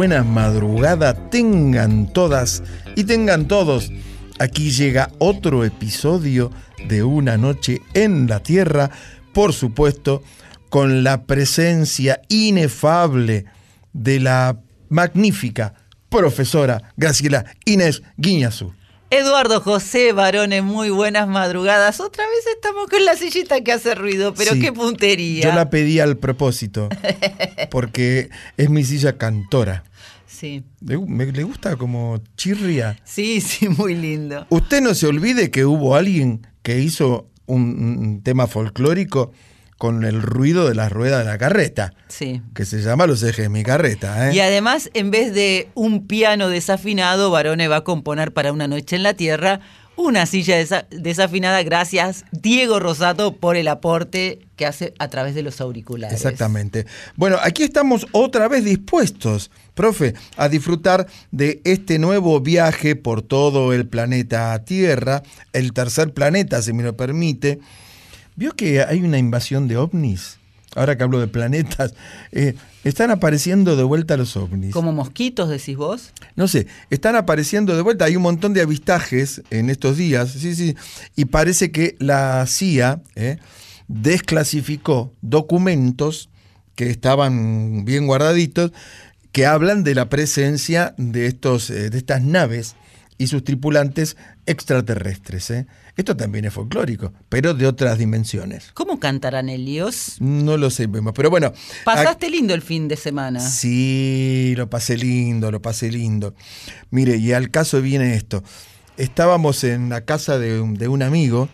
Muy buenas madrugada tengan todas y tengan todos. Aquí llega otro episodio de Una noche en la Tierra, por supuesto, con la presencia inefable de la magnífica profesora Graciela Inés Guiñazú. Eduardo José Barone, muy buenas madrugadas. Otra vez estamos con la sillita que hace ruido, pero Sí, qué puntería. Yo la pedí al propósito, porque es mi silla cantora. Sí, Le, me- le gusta como chirria. sí, sí, muy lindo. Usted no se olvide que hubo alguien que hizo un, un tema folclórico con el ruido de las ruedas de la carreta, Sí. que se llama Los ejes de mi carreta. ¿eh? Y además, en vez de un piano desafinado, Barone va a componer para una noche en la tierra una silla desa- desafinada. Gracias, Diego Rosato, por el aporte que hace a través de los auriculares. Exactamente. Bueno, aquí estamos otra vez dispuestos, profe, a disfrutar de este nuevo viaje por todo el planeta Tierra, el tercer planeta, si me lo permite. ¿Vio que hay una invasión de ovnis? Ahora que hablo de planetas, eh, están apareciendo de vuelta los ovnis. Como mosquitos, decís vos. No sé, están apareciendo de vuelta. Hay un montón de avistajes en estos días, sí, sí. Y parece que la CIA eh, desclasificó documentos que estaban bien guardaditos que hablan de la presencia de, estos, eh, de estas naves y sus tripulantes extraterrestres. eh. Esto también es folclórico, pero de otras dimensiones. ¿Cómo cantarán Helios? No lo sabemos, pero bueno. Pasaste lindo el fin de semana. Sí, lo pasé lindo, lo pasé lindo. Mire, y al caso viene esto. Estábamos en la casa de un, de un amigo,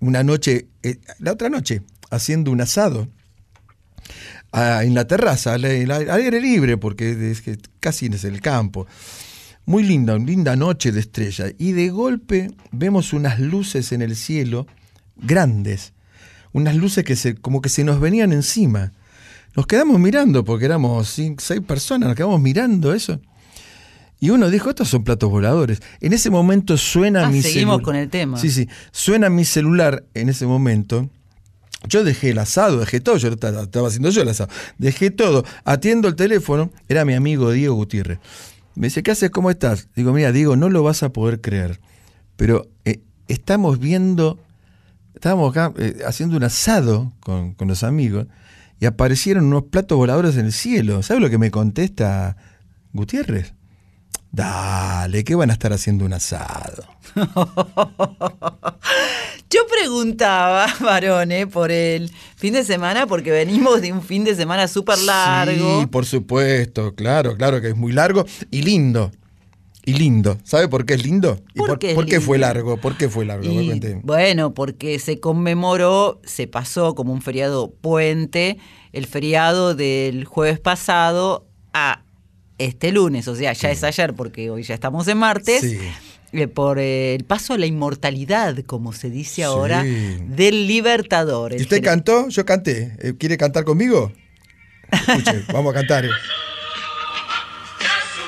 una noche, eh, la otra noche, haciendo un asado en la terraza, al, aire libre, porque es que casi es el campo. Muy linda, una linda noche de estrella. Y de golpe vemos unas luces en el cielo grandes. Unas luces que se, como que se nos venían encima. Nos quedamos mirando, porque éramos cinco, seis personas, nos quedamos mirando eso. Y uno dijo, estos son platos voladores. En ese momento suena Ah, mi seguimos celu- con el tema. Sí, sí. Suena mi celular en ese momento. Yo dejé el asado, dejé todo, yo estaba, haciendo yo el asado. Dejé todo, atiendo el teléfono, era mi amigo Diego Gutiérrez. Me dice, ¿qué haces? ¿Cómo estás? Digo, mira, Diego, no lo vas a poder creer, pero eh, estamos viendo, estábamos acá eh, haciendo un asado con, con los amigos y aparecieron unos platos voladores en el cielo. ¿Sabes lo que me contesta Gutiérrez? Dale, que van a estar haciendo un asado. Yo preguntaba, varones, por el fin de semana, porque venimos de un fin de semana súper largo. Sí, por supuesto, claro, claro que es muy largo y lindo. Y lindo. ¿Sabe por qué es lindo? ¿Y ¿Por por, qué es por qué fue largo? ¿Por qué fue largo? Y, bueno, porque se conmemoró, se pasó como un feriado puente, el feriado del jueves pasado a este lunes, o sea, ya es ayer porque hoy ya estamos en martes, Sí. eh, por eh, el paso a la inmortalidad, como se dice Sí. ahora, del Libertador. ¿Y usted cantó? Yo canté. Eh, ¿Quiere cantar conmigo? Escuche, vamos a cantar.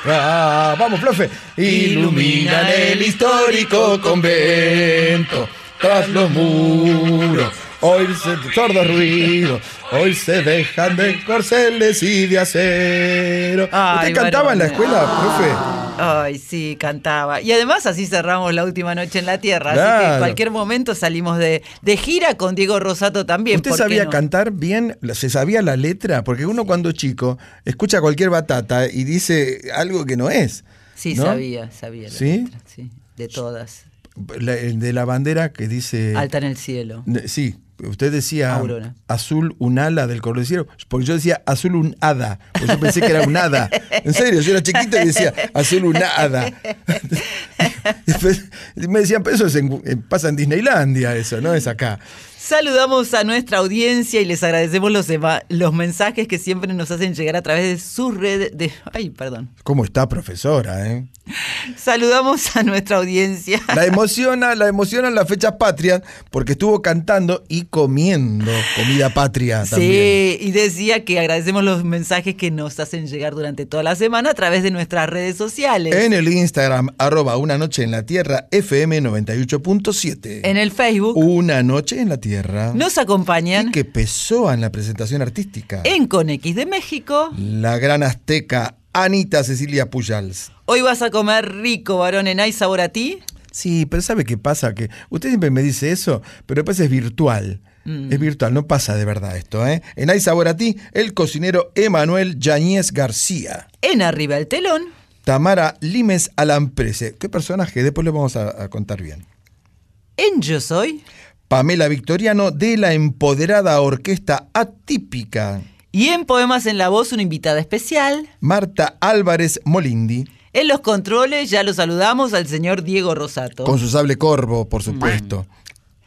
Ah, vamos, profe. Iluminan el histórico convento tras los muros. Hoy se sordo ruido, hoy se dejan de corceles y de acero. Ay, ¿Usted cantaba en la escuela, profe? Ay, sí, cantaba. Y además así cerramos la última noche en la Tierra. Así que en cualquier momento salimos de, de gira con Diego Rosato también. ¿Usted ¿por qué sabía no? cantar bien? ¿Se sabía la letra? Porque uno cuando chico escucha cualquier batata y dice algo que no es. Sí, ¿no? sabía, sabía. la ¿Sí? letra, sí, de todas. La- el de la bandera que dice... Alta en el cielo. Sí, usted decía Aurora. azul un ala del cordillero, porque yo decía azul un hada, porque yo pensé que era un hada. En serio, yo era chiquito y decía azul un hada. Después me decían, pero eso es en- en- pasa en Disneylandia, eso, no es acá. Saludamos a nuestra audiencia y les agradecemos los, los mensajes que siempre nos hacen llegar a través de sus redes de... Ay, perdón. ¿Cómo está, profesora? eh? Saludamos a nuestra audiencia. La emociona, la emocionan las fechas patrias porque estuvo cantando y comiendo comida patria también. Sí, y decía que agradecemos los mensajes que nos hacen llegar durante toda la semana a través de nuestras redes sociales. En el Instagram, arroba una noche en la tierra, FM 98.7. En el Facebook Una noche en la tierra. nos acompañan Y que pesó en la presentación artística. en Conex de México. La gran azteca Anita Cecilia Pujals. Hoy vas a comer rico, varón, en Hay Sabor a ti. Sí, pero ¿sabe qué pasa? Que usted siempre me dice eso, pero después es virtual. Mm. Es virtual, no pasa de verdad esto, ¿eh? En Hay Sabor a ti, el cocinero Emanuel Yañez García. En Arriba el Telón. Tamara Limes Alamprese. ¿Qué personaje? Después le vamos a, a contar bien. En Yo Soy. Pamela Victoriano de la empoderada orquesta atípica. Y en Poemas en la Voz, una invitada especial. Marta Álvarez Molindi. En los controles ya lo saludamos al señor Diego Rosato. Con su sable corvo, por supuesto.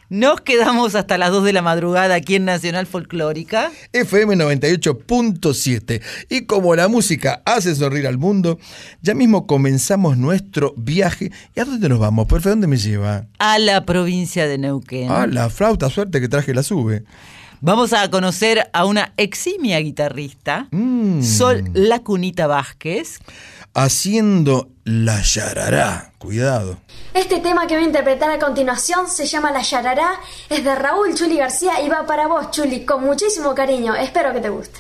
Nos quedamos hasta las 2 de la madrugada aquí en Nacional Folclórica. FM 98.7. Y como la música hace sonreír al mundo, ya mismo comenzamos nuestro viaje. ¿Y a dónde nos vamos? Profe, ¿dónde me lleva? A la provincia de Neuquén. Ah, la flauta, suerte que traje la sube. Vamos a conocer a una eximia guitarrista, Mm. Sol Lacunita Vázquez. Haciendo la yarará. Cuidado. Este tema que voy a interpretar a continuación se llama La Yarará, es de Raúl Chuli García y va para vos, Chuli, con muchísimo cariño. Espero que te guste.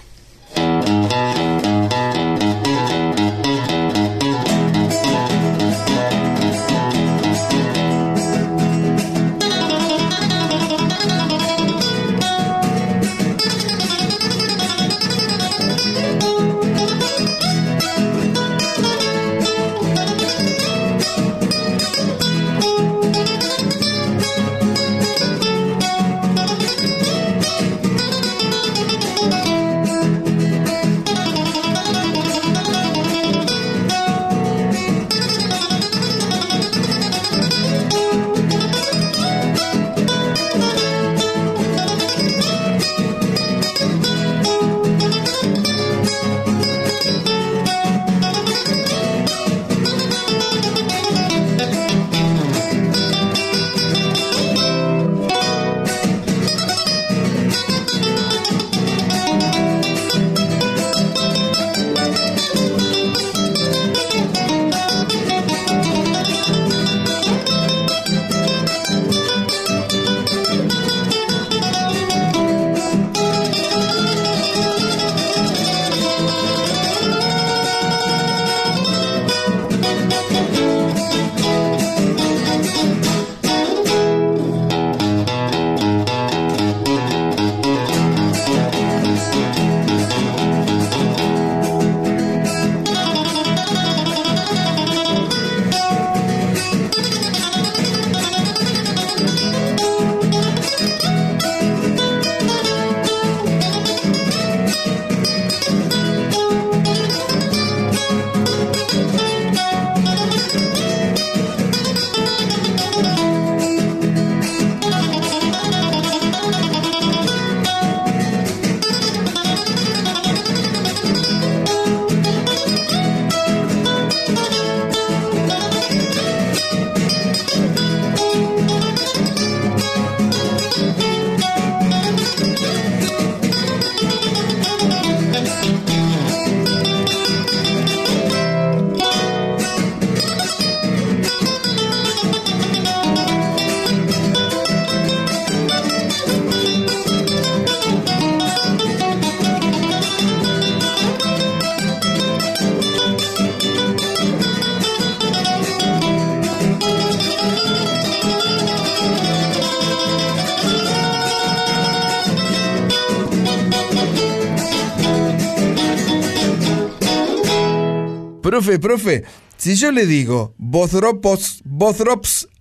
Profe, profe, si yo le digo Bothrops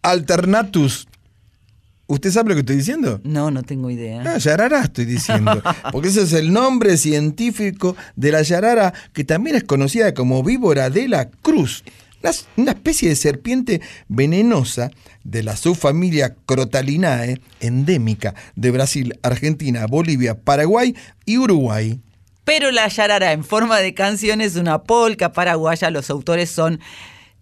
alternatus, ¿usted sabe lo que estoy diciendo? No, no tengo idea. Ah, yarará estoy diciendo. Porque ese es el nombre científico de la yarara, que también es conocida como víbora de la cruz. Una especie de serpiente venenosa de la subfamilia Crotalinae, endémica de Brasil, Argentina, Bolivia, Paraguay y Uruguay. Pero la yarara en forma de canción es una polca paraguaya. Los autores son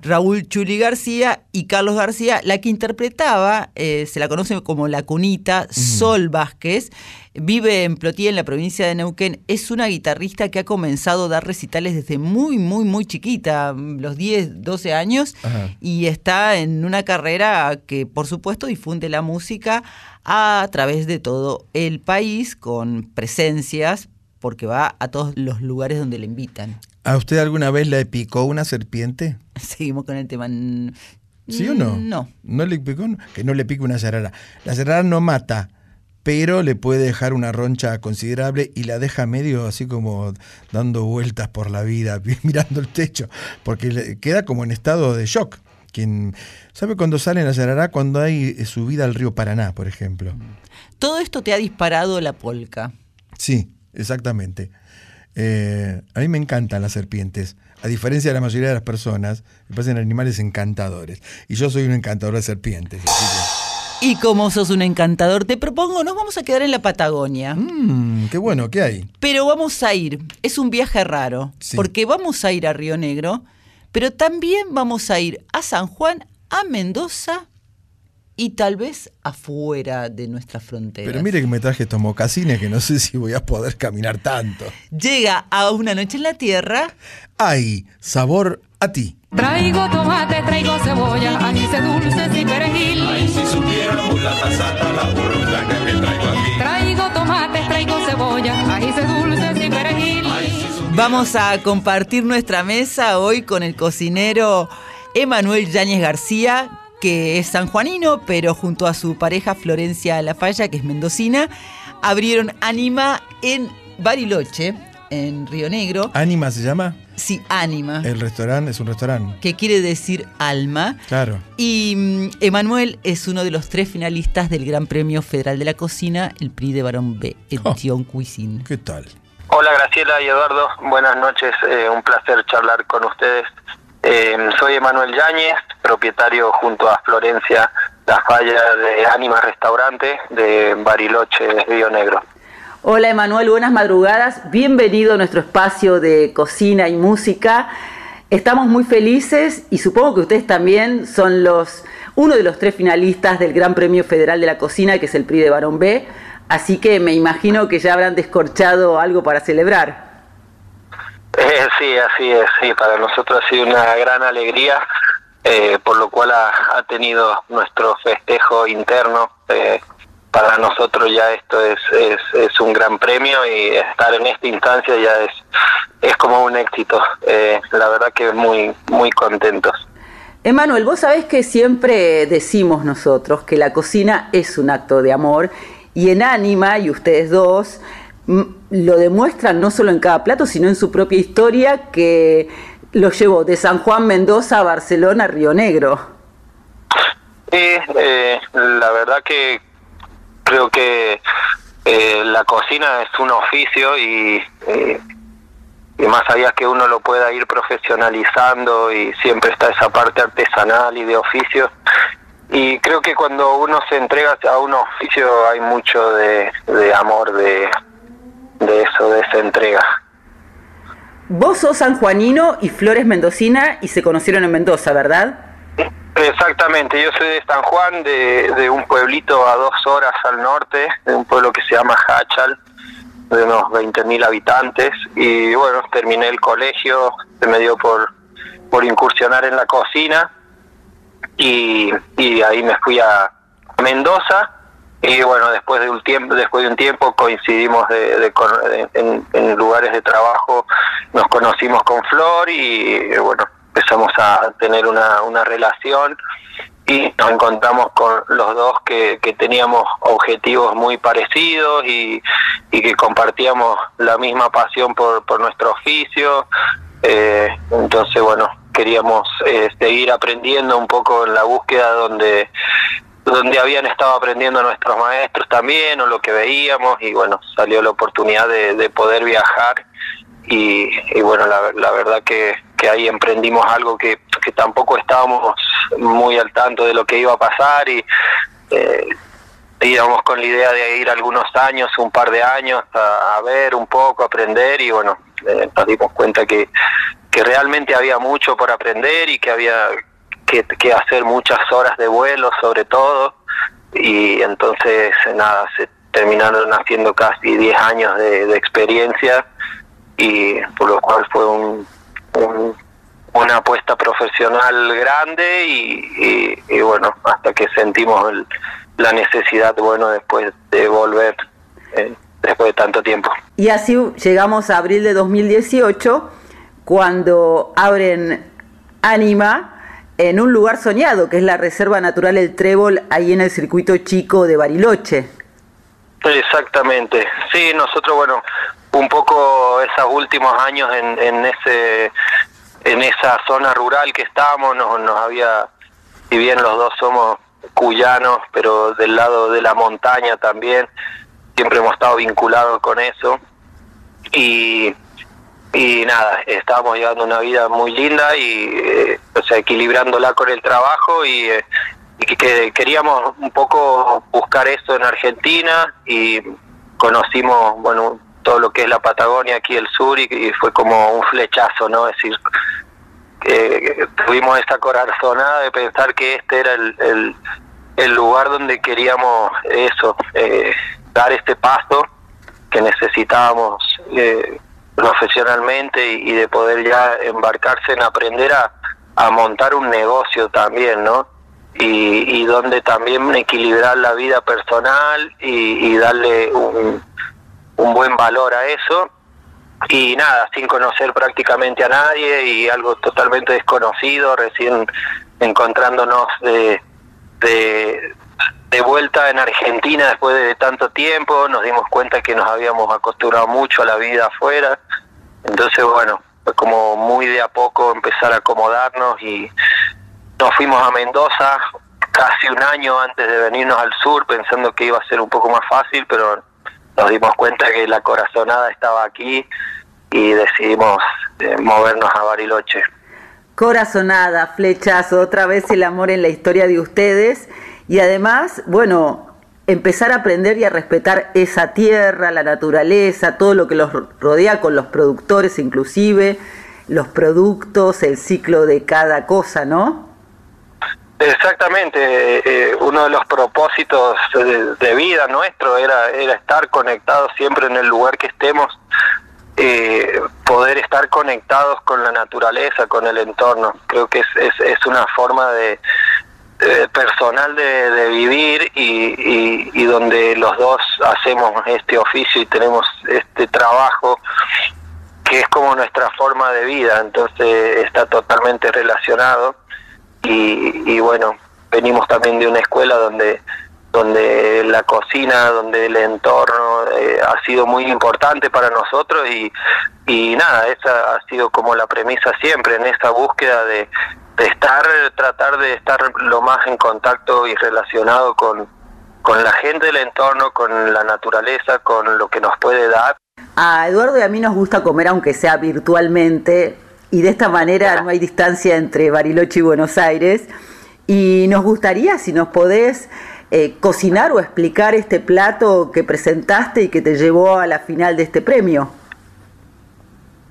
Raúl Chuli García y Carlos García. La que interpretaba, eh, se la conoce como La Cunita, Sol Vázquez. Vive en Plotí, en la provincia de Neuquén. Es una guitarrista que ha comenzado a dar recitales desde muy, muy, muy chiquita, los 10, 12 años. Ajá. Y está en una carrera que, por supuesto, difunde la música a través de todo el país con presencias porque va a todos los lugares donde le invitan. ¿A usted alguna vez le picó una serpiente? Seguimos con el tema. ¿Sí o no? No. ¿No le picó? Que no le pique una yarara. La yarara no mata, pero le puede dejar una roncha considerable y la deja medio así como dando vueltas por la vida, mirando el techo, porque le queda como en estado de shock. Quien, ¿Sabe cuándo sale la yarara? Cuando hay eh, subida al río Paraná, por ejemplo. Todo esto te ha disparado la polca. Sí, exactamente. Eh, a mí me encantan las serpientes. A diferencia de la mayoría de las personas, me parecen animales encantadores. Y yo soy un encantador de serpientes. que- Y como sos un encantador, te propongo, nos vamos a quedar en la Patagonia. Mmm, qué bueno, ¿qué hay? Pero vamos a ir, es un viaje raro, Sí. porque vamos a ir a Río Negro, pero también vamos a ir a San Juan, a Mendoza y tal vez afuera de nuestras fronteras. Pero mire que me traje estos mocasines que no sé si voy a poder caminar tanto. Llega a una noche en la tierra ¡Ay! Sabor a ti. Traigo tomate, traigo cebolla, ajíes dulces y perejil. Traigo tomate, traigo cebolla, ajíes dulces y perejil. Vamos a compartir nuestra mesa hoy con el cocinero Emanuel Yáñez García, que es sanjuanino, pero junto a su pareja Florencia Lafalla, que es mendocina, abrieron Anima en Bariloche, en Río Negro. ¿Ánima se llama? Sí, Anima, El restaurante es un restaurante. que quiere decir alma. Claro. Y mm, Emanuel es uno de los tres finalistas del Gran Premio Federal de la Cocina, el Prix de Barón B, en Oh. Tion Cuisine. ¿Qué tal? Hola Graciela y Eduardo, buenas noches, eh, un placer charlar con ustedes. Eh, soy Emanuel Yáñez, propietario junto a Florencia La Falla de Ánima Restaurante de Bariloche, Río Negro. Hola Emanuel, buenas madrugadas. Bienvenido a nuestro espacio de cocina y música. Estamos muy felices y supongo que ustedes también son los uno de los tres finalistas del Gran Premio Federal de la Cocina, que es el PRI de Barón B. Así que me imagino que ya habrán descorchado algo para celebrar. Eh, sí, así es, sí, para nosotros ha sido una gran alegría, eh, por lo cual ha, tenido nuestro festejo interno. eh, para nosotros ya esto es, es, un gran premio y estar en esta instancia ya es, es como un éxito. Eh, la verdad que muy, muy contentos. Emanuel, vos sabés que siempre decimos nosotros que la cocina es un acto de amor y en Ánima, y ustedes dos, lo demuestran no solo en cada plato, sino en su propia historia que lo llevó de San Juan Mendoza a Barcelona, Río Negro. Sí, eh, la verdad que creo que eh, la cocina es un oficio y, eh, más allá que uno lo pueda ir profesionalizando y siempre está esa parte artesanal y de oficio. Y creo que cuando uno se entrega a un oficio hay mucho de, de amor de, de eso, de esa entrega. Vos sos sanjuanino y Flores mendocina y se conocieron en Mendoza, ¿verdad? Exactamente, yo soy de San Juan, de, de un pueblito a dos horas al norte, de un pueblo que se llama Hachal, de unos 20.000 habitantes, y bueno, terminé el colegio, se me dio por, por incursionar en la cocina, y, y ahí me fui a Mendoza, y bueno, después de un tiempo, después de un tiempo coincidimos de, de con- en, lugares de trabajo, nos conocimos con Flor y bueno, empezamos a tener una, una relación y nos encontramos con los dos que, que teníamos objetivos muy parecidos y, y que compartíamos la misma pasión por, por nuestro oficio. Eh, entonces, bueno, queríamos eh, seguir aprendiendo un poco en la búsqueda donde donde habían estado aprendiendo nuestros maestros también o lo que veíamos y bueno salió la oportunidad de, poder viajar. Y, bueno la, la verdad que, que, ahí emprendimos algo que, que, tampoco estábamos muy al tanto de lo que iba a pasar y eh, íbamos con la idea de ir algunos años un par de años a, a ver un poco aprender y bueno eh, nos dimos cuenta que, que realmente había mucho por aprender y que había que, que hacer muchas horas de vuelo sobre todo y entonces nada, se terminaron haciendo casi 10 años de, experiencia y por lo cual fue un, una apuesta profesional grande y, y, bueno, hasta que sentimos la necesidad, bueno, después de volver. Eh, después de tanto tiempo. Y así llegamos a abril de 2018, cuando abren Anima en un lugar soñado, que es la Reserva Natural El Trébol, ahí en el circuito chico de Bariloche. Exactamente, sí, nosotros, bueno, un poco esos últimos años en, en ese en esa zona rural que estábamos, nos, nos había, si bien los dos somos cuyanos, pero del lado de la montaña también, siempre hemos estado vinculados con eso y, y nada, estábamos llevando una vida muy linda y, eh, o sea, equilibrándola con el trabajo y, eh, que queríamos un poco buscar eso en Argentina y conocimos, bueno, todo lo que es la Patagonia aquí el sur y, fue como un flechazo, ¿no? Es decir, que tuvimos esta corazonada de pensar que este era el, el, el lugar donde queríamos eso, eh, dar este paso que necesitábamos profesionalmente y, de poder ya embarcarse en aprender a, montar un negocio también, ¿no? Y, y, donde también equilibrar la vida personal y, y darle un, un buen valor a eso y nada, sin conocer prácticamente a nadie y algo totalmente desconocido, recién encontrándonos de, de, de vuelta en Argentina después de tanto tiempo, nos dimos cuenta que nos habíamos acostumbrado mucho a la vida afuera, entonces bueno, fue como muy de a poco empezar a acomodarnos y nos fuimos a Mendoza casi un año antes de venirnos al sur pensando que iba a ser un poco más fácil, pero nos dimos cuenta que la corazonada estaba aquí y decidimos eh, movernos a Bariloche. Corazonada, flechazo, otra vez el amor en la historia de ustedes y además, bueno, empezar a aprender y a respetar esa tierra, la naturaleza, todo lo que los rodea con los productores inclusive, los productos, el ciclo de cada cosa, ¿no? Exactamente, eh, uno de los propósitos de, vida nuestro era, era estar conectados siempre en el lugar que estemos, eh, poder estar conectados con la naturaleza, con el entorno. Creo que es, es, es una forma de, eh, personal de, vivir y, y, donde los dos hacemos este oficio y tenemos este trabajo que es como nuestra forma de vida, entonces está totalmente relacionado y, y bueno, venimos también de una escuela donde donde la cocina, donde el entorno eh, ha sido muy importante para nosotros y, y nada, esa ha sido como la premisa siempre en esta búsqueda de estar, tratar de estar lo más en contacto y relacionado con, con la gente del entorno, con la naturaleza, con lo que nos puede dar. A Eduardo y a mí nos gusta comer aunque sea virtualmente y de esta manera no hay distancia entre Bariloche y Buenos Aires y nos gustaría si nos podés eh, cocinar o explicar este plato que presentaste y que te llevó a la final de este premio.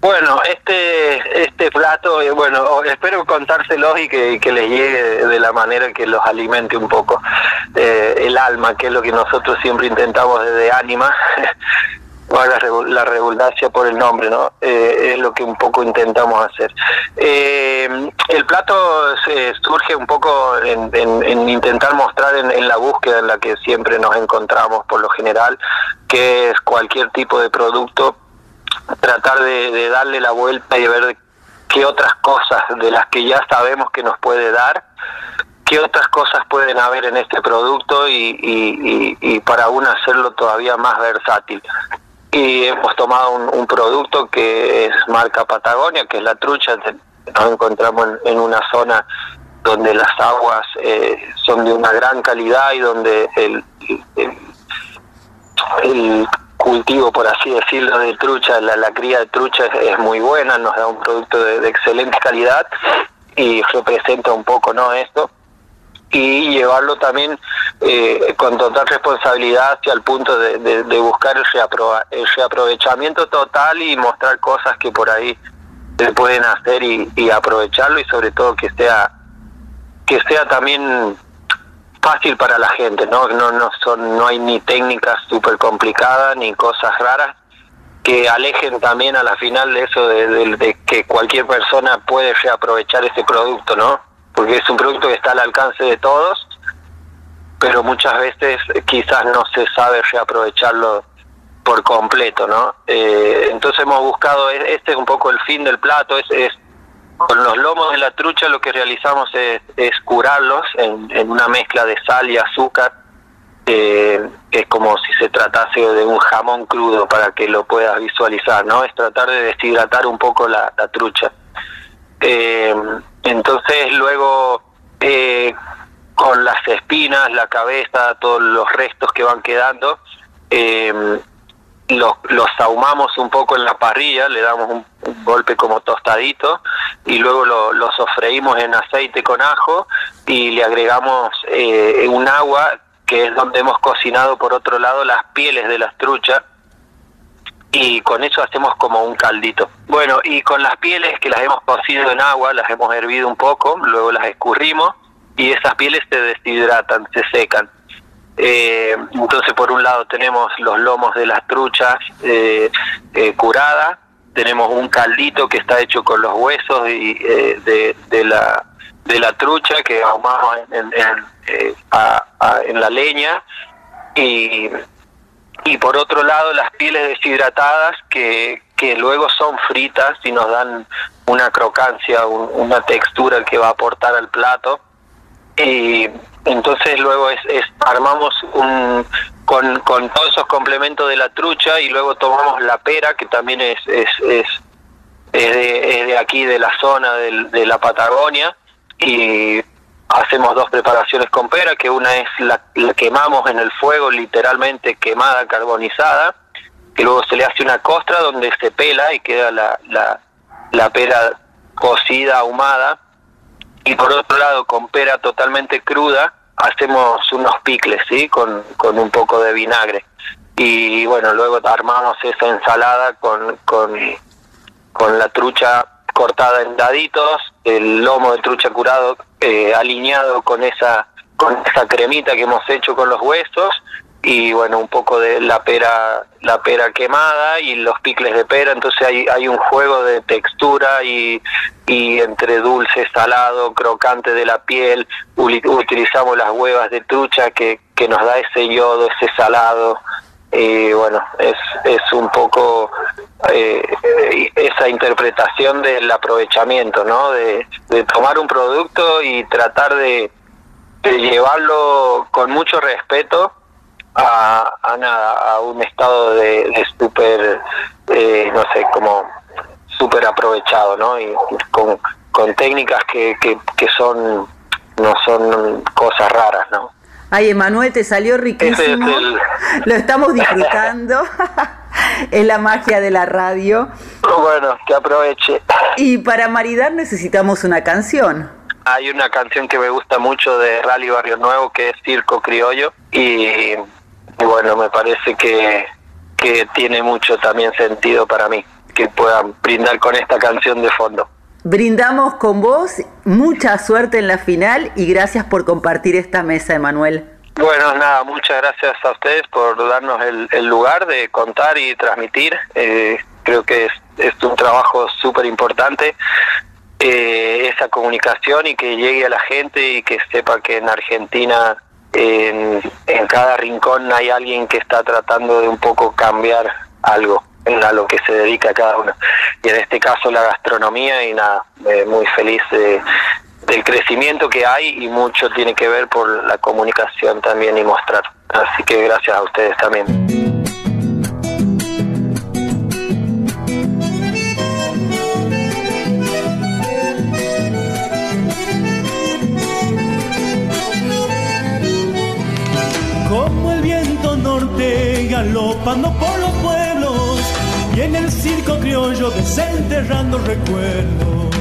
Bueno, este este plato, eh, bueno, espero contárselos y que, que, les llegue de la manera que los alimente un poco eh, el alma, que es lo que nosotros siempre intentamos desde Ánima, la, la redundancia por el nombre, ¿no? Eh, es lo que un poco intentamos hacer. el plato surge un poco en, en, intentar mostrar en, en la búsqueda en la que siempre nos encontramos por lo general, que es cualquier tipo de producto tratar de, darle la vuelta y ver qué otras cosas de las que ya sabemos que nos puede dar, qué otras cosas pueden haber en este producto y, y, para aún hacerlo todavía más versátil. y hemos tomado un, producto que es marca Patagonia, que es la trucha. Nos encontramos en, una zona donde las aguas eh, son de una gran calidad y donde el, el, cultivo, por así decirlo, de trucha, la, cría de trucha es, muy buena, nos da un producto de, de excelente calidad y representa un poco no esto. Y llevarlo también eh, con total responsabilidad hacia el punto de, buscar el, el, reaprovechamiento total y mostrar cosas que por ahí se pueden hacer y, aprovecharlo y sobre todo que sea que sea también fácil para la gente no no no son no hay ni técnicas súper complicadas ni cosas raras que alejen también a la final de eso de, de que cualquier persona puede reaprovechar ese producto no porque es un producto que está al alcance de todos, pero muchas veces quizás no se sabe reaprovecharlo por completo, ¿no? Eh, entonces hemos buscado, e-, este es un poco el fin del plato, es, es con los lomos de la trucha lo que realizamos es, curarlos en, una mezcla de sal y azúcar, eh, que es como si se tratase de un jamón crudo para que lo puedas visualizar, ¿no? Es tratar de deshidratar un poco la, la trucha. Eh, entonces luego eh, con las espinas, la cabeza, todos los restos que van quedando, eh, los, los ahumamos un poco en la parrilla, le damos un, golpe como tostadito y luego lo, lo, sofreímos en aceite con ajo y le agregamos eh, un agua que es donde hemos cocinado por otro lado las pieles de las truchas y con eso hacemos como un caldito. Bueno, y con las pieles que las hemos cocido en agua, las hemos hervido un poco, luego las escurrimos y esas pieles se deshidratan, se secan. Eh, entonces, por un lado tenemos los lomos de las truchas eh, eh, curadas, tenemos un caldito que está hecho con los huesos y, de, de, la, de la trucha que ahumamos en, en, en la leña y y por otro lado las pieles deshidratadas que, que luego son fritas y nos dan una crocancia, una textura que va a aportar al plato. Y entonces luego es, armamos un, con, todos esos complementos de la trucha y luego tomamos la pera, que también es, es, es, es, de, es de aquí, de la zona de, de la Patagonia, y hacemos dos preparaciones con pera, que una es la, quemamos en el fuego, literalmente quemada, carbonizada, que luego se le hace una costra donde se pela y queda la, la, la pera cocida, ahumada, y por otro lado con pera totalmente cruda hacemos unos picles, ¿sí? Con, con un poco de vinagre. Y bueno, luego armamos esa ensalada con, con, con la trucha cortada en daditos, el lomo de trucha curado eh, alineado con esa con esa cremita que hemos hecho con los huesos y bueno un poco de la pera la pera quemada y los picles de pera entonces hay, hay un juego de textura y, y entre dulce salado crocante de la piel utilizamos las huevas de trucha que, que nos da ese yodo ese salado y bueno, es, es un poco eh, esa interpretación del aprovechamiento, ¿no? De, tomar un producto y tratar de, llevarlo con mucho respeto a, a nada, a un estado de, de súper, eh, no sé, como súper aprovechado, ¿no? Y con, con técnicas que, que, que son, no son cosas raras, ¿no? Ay, Emanuel, te salió riquísimo. Lo estamos disfrutando. es la magia de la radio. Bueno, que aproveche. Y para maridar necesitamos una canción. Hay una canción que me gusta mucho de Rally Barrio Nuevo que es Circo Criollo y, bueno, me parece que, que tiene mucho también sentido para mí que puedan brindar con esta canción de fondo. Brindamos con vos, mucha suerte en la final y gracias por compartir esta mesa, Emanuel. Bueno, nada, muchas gracias a ustedes por darnos el, lugar de contar y transmitir. Eh, creo que es, es un trabajo súper importante eh, esa comunicación y que llegue a la gente y que sepa que en Argentina, en, en cada rincón hay alguien que está tratando de un poco cambiar algo a lo que se dedica cada uno. Y en este caso la gastronomía y nada, eh, muy feliz del crecimiento que hay y mucho tiene que ver por la comunicación también y mostrar. Así que gracias a ustedes también. Galopando por los pueblos y en el circo criollo desenterrando recuerdos.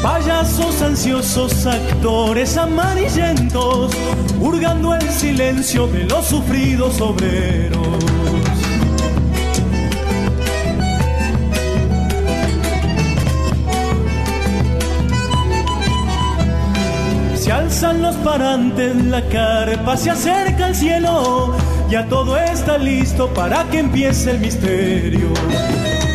Payasos ansiosos, actores amarillentos, hurgando el silencio de los sufridos obreros. Se alzan los parantes, la carpa se acerca al cielo, ya todo está listo para que empiece el misterio.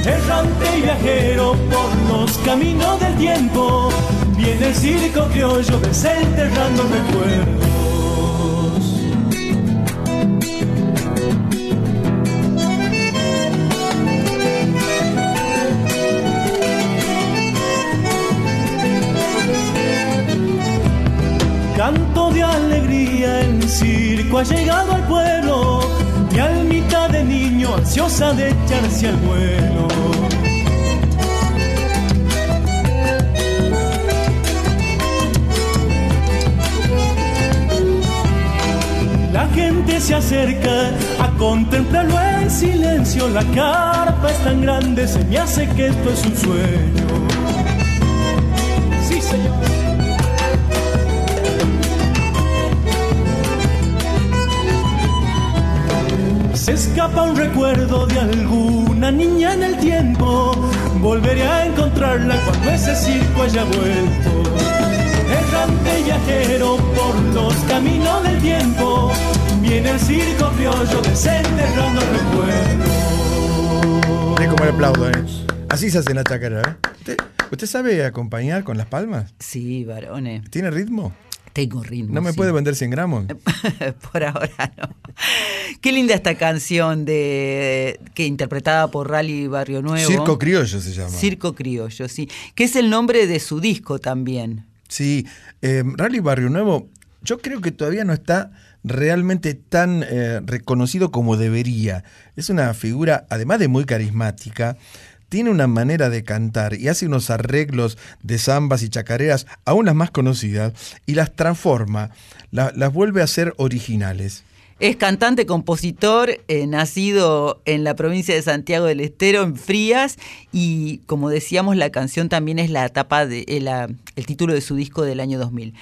Errante y viajero por los caminos del tiempo, viene el circo criollo desenterrando recuerdos. De alegría en mi circo ha llegado al pueblo, mi almita de niño ansiosa de echarse al vuelo. La gente se acerca a contemplarlo en silencio. La carpa es tan grande, se me hace que esto es un sueño. Se escapa un recuerdo de alguna niña en el tiempo. Volveré a encontrarla cuando ese circo haya vuelto. Errante viajero por los caminos del tiempo. Viene el circo criollo desenterrando recuerdos. Es como el aplaudo, ¿eh? Así se hace la chacara, ¿eh? ¿Usted, usted sabe acompañar con las palmas? Sí, varones. ¿Tiene ritmo? Tengo ritmo. ¿No me sí. puede vender 100 gramos? por ahora no. Qué linda esta canción de que interpretada por Rally Barrio Nuevo. Circo Criollo se llama. Circo Criollo, sí. Que es el nombre de su disco también. Sí, eh, Rally Barrio Nuevo, yo creo que todavía no está realmente tan eh, reconocido como debería. Es una figura, además de muy carismática, tiene una manera de cantar y hace unos arreglos de zambas y chacareras, aún las más conocidas, y las transforma, la- las vuelve a ser originales. Es cantante, compositor, eh, nacido en la provincia de Santiago del Estero, en Frías, y como decíamos, la canción también es la etapa de eh, la- el título de su disco del año 2000.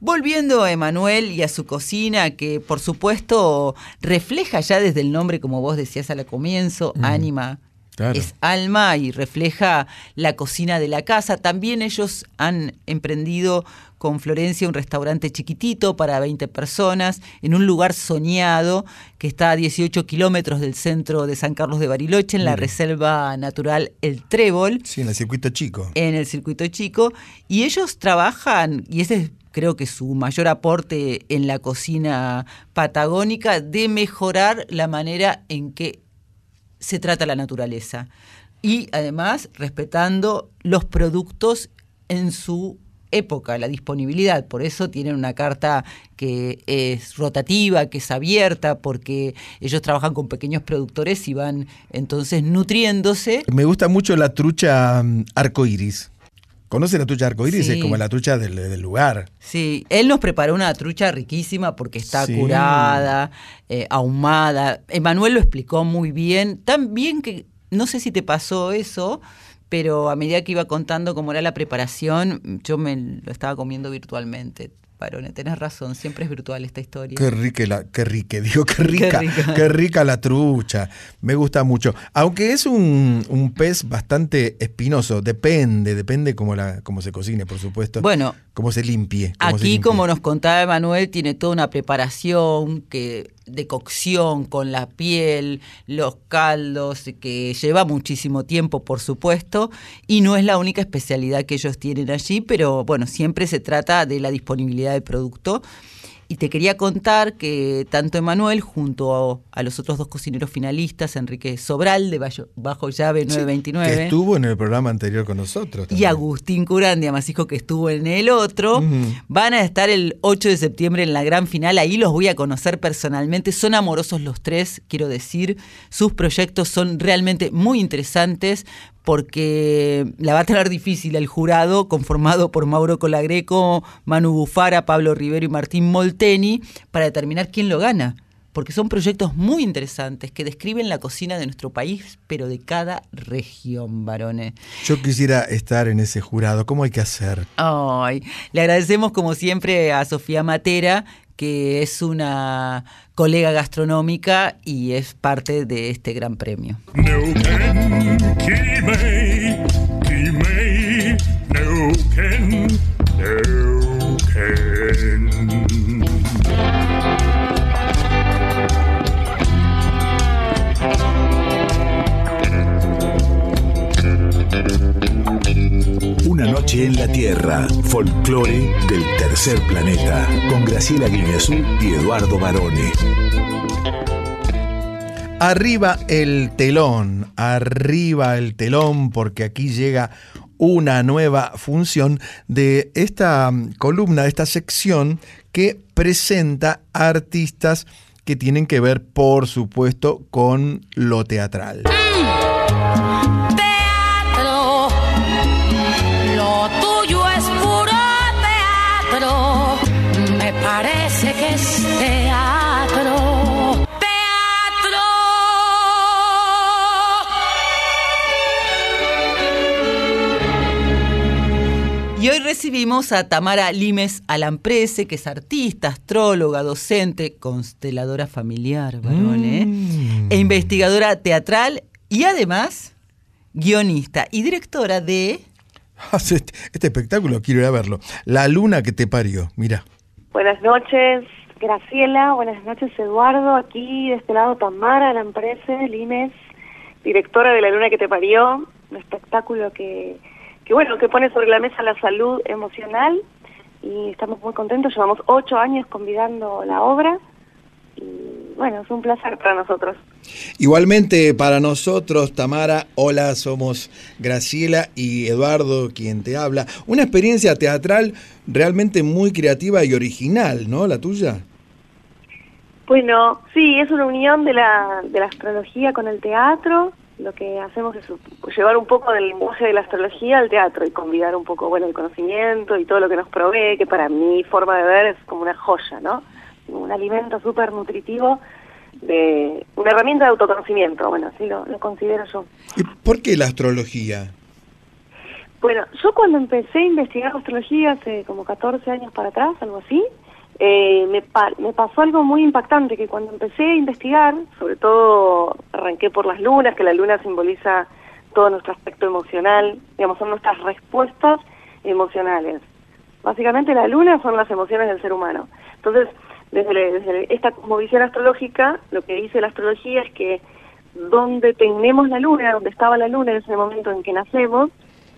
Volviendo a Emanuel y a su cocina, que por supuesto refleja ya desde el nombre, como vos decías al comienzo, ánima, Claro. es alma y refleja la cocina de la casa. También ellos han emprendido con Florencia un restaurante chiquitito para 20 personas en un lugar soñado que está a 18 kilómetros del centro de San Carlos de Bariloche, en la reserva natural El Trébol Sí, en el circuito chico. en el circuito chico y ellos trabajan, y ese es creo que su mayor aporte en la cocina patagónica, de mejorar la manera en que se trata la naturaleza. Y además respetando los productos en su época, la disponibilidad. Por eso tienen una carta que es rotativa, que es abierta, porque ellos trabajan con pequeños productores y van entonces nutriéndose. Me gusta mucho la trucha mm, arcoíris. ¿Conoce la trucha arcoíris? Sí. Es como la trucha del, del lugar. Sí, él nos preparó una trucha riquísima porque está Sí. curada, eh, ahumada. Emanuel lo explicó muy bien, tan bien que no sé si te pasó eso, pero a medida que iba contando cómo era la preparación, yo me lo estaba comiendo virtualmente. Parone, tenés razón, siempre es virtual esta historia. Qué rica, la, qué rica, digo, qué rica, rica. qué rica la trucha. Me gusta mucho. Aunque es un, un pez bastante espinoso, depende, depende cómo, la, cómo se cocine, por supuesto. Bueno, Cómo se limpie. cómo se Aquí, limpie. como nos contaba Emanuel, tiene toda una preparación que, de cocción con la piel, los caldos, que lleva muchísimo tiempo, por supuesto, y no es la única especialidad que ellos tienen allí, pero bueno, siempre se trata de la disponibilidad del producto. Y te quería contar que tanto Emanuel, junto a, a los otros dos cocineros finalistas, Enrique Sobral, de Bajo, Bajo Llave 929, Que estuvo en el programa anterior con nosotros. y también. Agustín Curandi, Amasijo, que estuvo en el otro, van a estar el 8 de septiembre en la gran final. Ahí los voy a conocer personalmente. Son amorosos los tres, quiero decir. Sus proyectos son realmente muy interesantes porque la va a tener difícil el jurado conformado por Mauro Colagreco, Manu Bufara, Pablo Rivero y Martín Molteni para determinar quién lo gana porque son proyectos muy interesantes que describen la cocina de nuestro país, pero de cada región, varones. Yo quisiera estar en ese jurado, ¿cómo hay que hacer? Ay, le agradecemos como siempre a Sofía Matera, que es una colega gastronómica y es parte de este gran premio. Una noche en la Tierra, folclore del tercer planeta, con Graciela Guineazú y Eduardo Barone. Arriba el telón, arriba el telón, porque aquí llega una nueva función de esta mm, columna, de esta sección que presenta artistas que tienen que ver, por supuesto, con lo teatral. Recibimos a Tamara Limes Alamprese, que es artista, astróloga, docente, consteladora familiar, varones, Mm. e investigadora teatral y además guionista y directora de... Este, este espectáculo quiero ir a verlo. La luna que te parió, mira. Buenas noches, Graciela. Buenas noches, Eduardo. Aquí de este lado Tamara, la empresa, Limes, directora de La Luna que te parió. Un espectáculo que, que, bueno, que pone sobre la mesa la salud emocional. Y estamos muy contentos. Llevamos ocho años convidando la obra. Y bueno, es un placer para nosotros. Igualmente para nosotros, Tamara, hola, somos Graciela y Eduardo quien te habla. Una experiencia teatral realmente muy creativa y original, ¿no? La tuya. Bueno, sí, es una unión de la, de la astrología con el teatro. Lo que hacemos es llevar un poco del lenguaje de la astrología al teatro y convidar un poco, bueno, el conocimiento y todo lo que nos provee, que para mi forma de ver es como una joya, ¿no? Un alimento súper nutritivo de una herramienta de autoconocimiento, bueno, así lo, lo considero yo. ¿Y por qué la astrología? Bueno, yo cuando empecé a investigar astrología hace como 14 años para atrás, algo así, eh, me, pa me pasó algo muy impactante, que cuando empecé a investigar, sobre todo arranqué por las lunas, que la luna simboliza todo nuestro aspecto emocional, digamos, son nuestras respuestas emocionales. Básicamente la luna son las emociones del ser humano. Entonces, desde, esta visión astrológica, lo que dice la astrología es que donde tenemos la luna, donde estaba la luna en ese momento en que nacemos,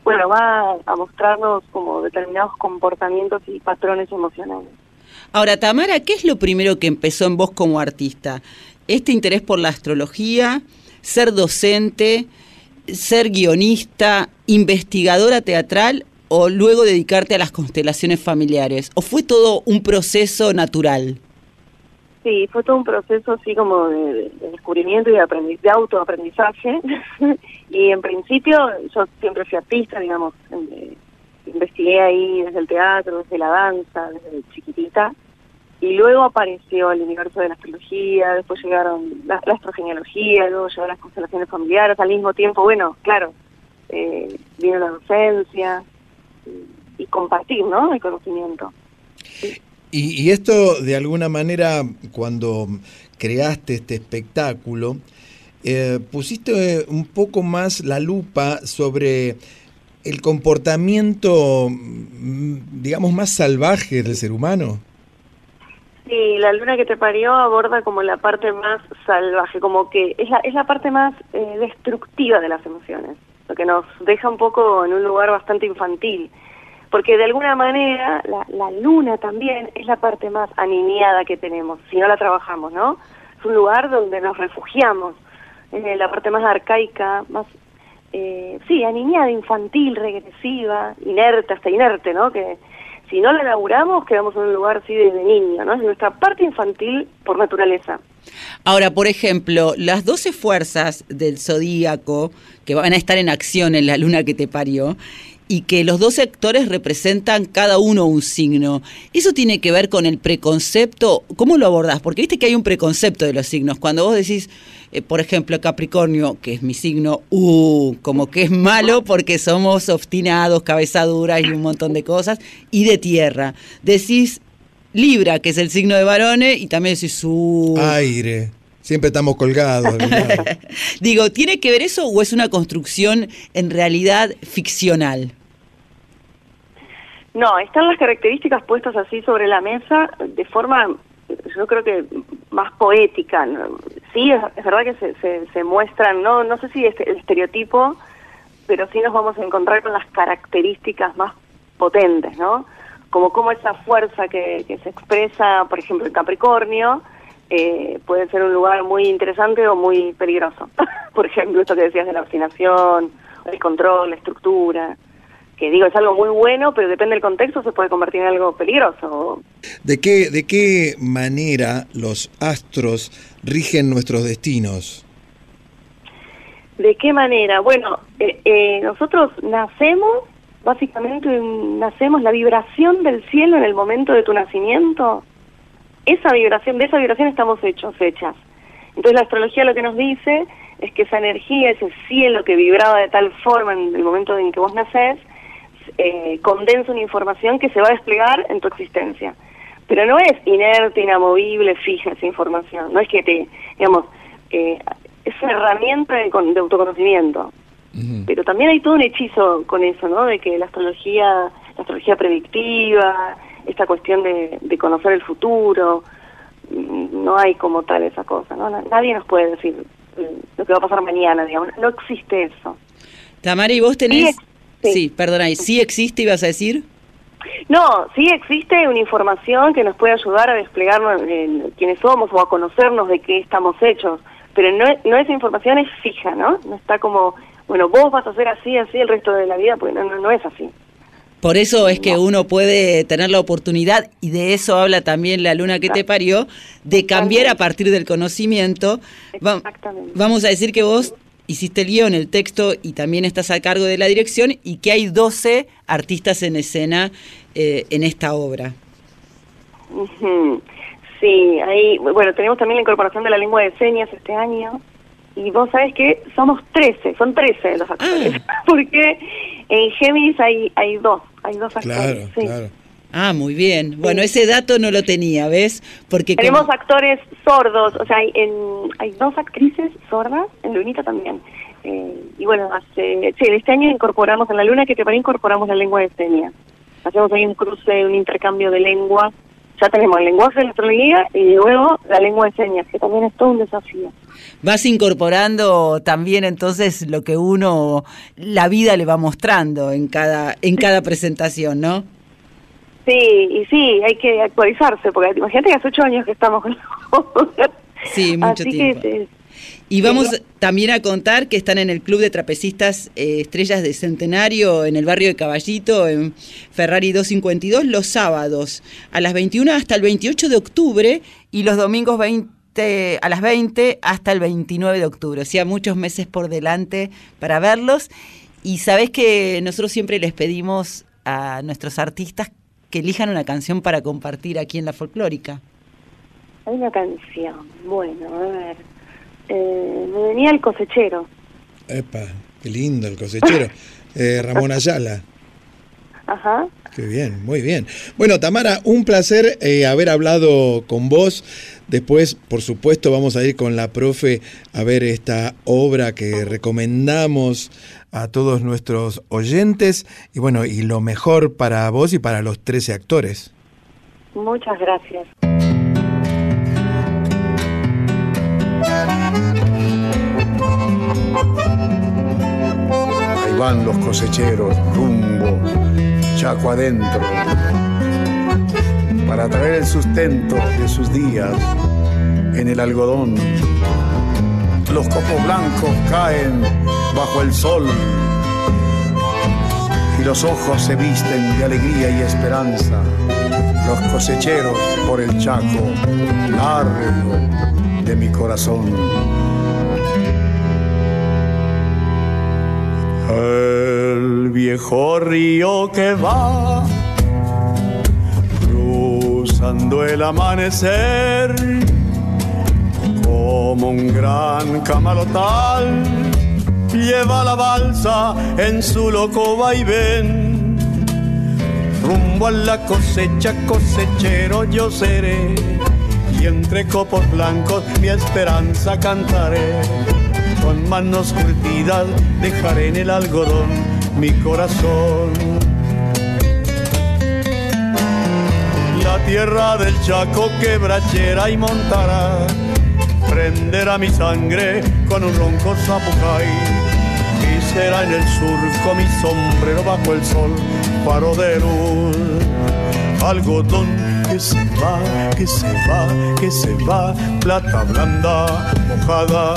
bueno, va a mostrarnos como determinados comportamientos y patrones emocionales. Ahora, Tamara, ¿qué es lo primero que empezó en vos como artista? ¿Este interés por la astrología, ser docente, ser guionista, investigadora teatral o luego dedicarte a las constelaciones familiares? ¿O fue todo un proceso natural? Sí, fue todo un proceso así como de, de descubrimiento y de autoaprendizaje. y en principio yo siempre fui artista, digamos, eh, investigué ahí desde el teatro, desde la danza, desde chiquitita. Y luego apareció el universo de la astrología, después llegaron la, la astrogenealogía, luego llegaron las constelaciones familiares, al mismo tiempo, bueno, claro, eh, vino la docencia y, compartir, ¿no?, el conocimiento. Y, y, esto, de alguna manera, cuando creaste este espectáculo, eh, pusiste un poco más la lupa sobre el comportamiento, digamos, más salvaje del ser humano. Sí, la luna que te parió aborda como la parte más salvaje, como que es la, es la parte más eh, destructiva de las emociones, lo que nos deja un poco en un lugar bastante infantil porque de alguna manera la, la, luna también es la parte más aniñada que tenemos, si no la trabajamos, ¿no? Es un lugar donde nos refugiamos, en la parte más arcaica, más, eh, sí, aniñada, infantil, regresiva, inerte, hasta inerte, ¿no? Que si no la laburamos, quedamos en un lugar así de, de niño, ¿no? Es nuestra parte infantil por naturaleza. Ahora, por ejemplo, las 12 fuerzas del zodíaco que van a estar en acción en la luna que te parió y que los dos sectores representan cada uno un signo. ¿Eso tiene que ver con el preconcepto? ¿Cómo lo abordás? Porque viste que hay un preconcepto de los signos. Cuando vos decís, eh, por ejemplo, Capricornio, que es mi signo, uh, como que es malo porque somos obstinados, cabezaduras y un montón de cosas, y de tierra. Decís Libra, que es el signo de varones, y también decís su... Aire. Siempre estamos colgados. Digo, ¿tiene que ver eso o es una construcción en realidad ficcional? No, están las características puestas así sobre la mesa de forma, yo creo que más poética. Sí, es, es verdad que se, se, muestran, no no sé si este, el estereotipo, pero sí nos vamos a encontrar con las características más potentes, ¿no? Como como esa fuerza que, que se expresa, por ejemplo, en Capricornio, eh, puede ser un lugar muy interesante o muy peligroso. por ejemplo, esto que decías de la obstinación, el control, la estructura que digo es algo muy bueno, pero depende del contexto se puede convertir en algo peligroso. ¿De qué, de qué manera los astros rigen nuestros destinos? ¿De qué manera? Bueno, eh, eh, nosotros nacemos, básicamente nacemos, la vibración del cielo en el momento de tu nacimiento, esa vibración, de esa vibración estamos hechos, hechas. Entonces la astrología lo que nos dice es que esa energía, ese cielo que vibraba de tal forma en el momento en que vos nacés, eh, condensa una información que se va a desplegar en tu existencia. Pero no es inerte, inamovible, fija esa información. No es que te, digamos, eh, es una herramienta de, de autoconocimiento. Uh -huh. Pero también hay todo un hechizo con eso, ¿no? De que la astrología, la astrología predictiva, esta cuestión de, de conocer el futuro, no hay como tal esa cosa, ¿no? Nadie nos puede decir lo que va a pasar mañana, digamos. No existe eso. Tamara, ¿y vos tenés...? Sí, Sí, sí perdona, ¿y sí existe, ibas a decir? No, sí existe una información que nos puede ayudar a desplegarnos en quiénes somos o a conocernos de qué estamos hechos, pero no, no esa información es fija, ¿no? No está como, bueno, vos vas a ser así, así el resto de la vida, porque no, no, no es así. Por eso es que uno puede tener la oportunidad, y de eso habla también la luna que te parió, de cambiar a partir del conocimiento. Exactamente. Vamos a decir que vos hiciste el guion, el texto y también estás a cargo de la dirección y que hay 12 artistas en escena eh, en esta obra. Uh -huh. Sí, ahí, bueno, tenemos también la incorporación de la lengua de señas este año y vos sabés que somos 13, son 13 los actores, ah. porque en Géminis hay, hay dos, hay dos actores. Claro, sí. claro. Ah, muy bien. Bueno, ese dato no lo tenía, ¿ves? Porque tenemos como... actores sordos, o sea, hay, en, hay dos actrices sordas, en Lunita también. Eh, y bueno, hace, sí, este año incorporamos en la Luna que te incorporamos la lengua de señas. Hacemos ahí un cruce, un intercambio de lengua. Ya tenemos el lenguaje de la astrología y luego la lengua de señas, que también es todo un desafío. Vas incorporando también entonces lo que uno, la vida le va mostrando en cada, en cada presentación, ¿no? Sí, y sí, hay que actualizarse, porque imagínate que hace ocho años que estamos con Sí, mucho Así tiempo. Que, y vamos sí, también a contar que están en el Club de Trapecistas eh, Estrellas de Centenario, en el barrio de Caballito, en Ferrari 252, los sábados a las 21 hasta el 28 de octubre y los domingos 20 a las 20 hasta el 29 de octubre. O sea, muchos meses por delante para verlos. Y sabes que nosotros siempre les pedimos a nuestros artistas que elijan una canción para compartir aquí en la folclórica. Hay una canción, bueno, a ver. Eh, me venía el cosechero. Epa, qué lindo el cosechero. eh, Ramón Ayala. Ajá. Qué bien, muy bien. Bueno, Tamara, un placer eh, haber hablado con vos. Después, por supuesto, vamos a ir con la profe a ver esta obra que recomendamos a todos nuestros oyentes. Y bueno, y lo mejor para vos y para los 13 actores. Muchas gracias. Ahí van los cosecheros rumbo, chaco adentro, para traer el sustento de sus días en el algodón. Los copos blancos caen bajo el sol y los ojos se visten de alegría y esperanza. Los cosecheros por el chaco largo de mi corazón. El viejo río que va cruzando el amanecer como un gran camalotal lleva la balsa en su loco vaivén. Rumbo a la cosecha, cosechero yo seré, y entre copos blancos mi esperanza cantaré. Con manos curtidas dejaré en el algodón mi corazón. La tierra del Chaco quebrachera y montará prenderá mi sangre con un ronco zapucay. Y será en el surco mi sombrero bajo el sol, faro de luz. Algodón que se va, que se va, que se va, plata blanda, mojada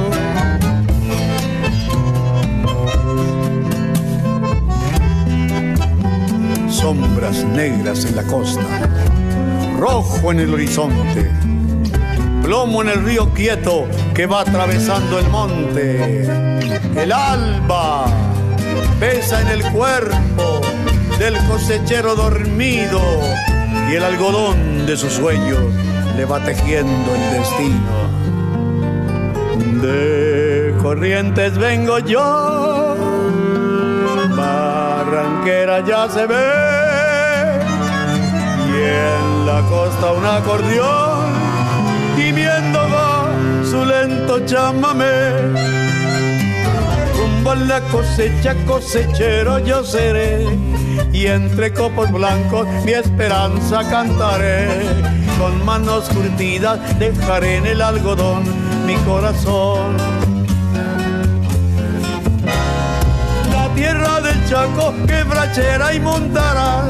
Sombras negras en la costa, rojo en el horizonte, plomo en el río quieto que va atravesando el monte. El alba pesa en el cuerpo del cosechero dormido y el algodón de sus sueños le va tejiendo el destino. De corrientes vengo yo, barranquera ya se ve y en la costa un acordeón gimiendo va su lento llámame. Rumbo a la cosecha, cosechero yo seré. Y entre copos blancos mi esperanza cantaré. Con manos curtidas dejaré en el algodón mi corazón. Chaco quebrachera y montará.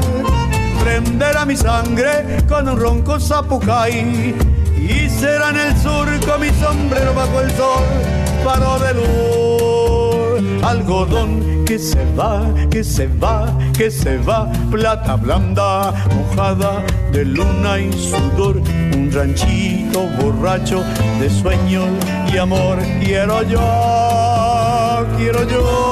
Prenderá mi sangre con un ronco zapucay. Y será en el surco mi sombrero bajo el sol, faro de luz, algodón que se va, que se va, que se va, plata blanda, mojada de luna y sudor, un ranchito borracho de sueños y amor, quiero yo, quiero yo,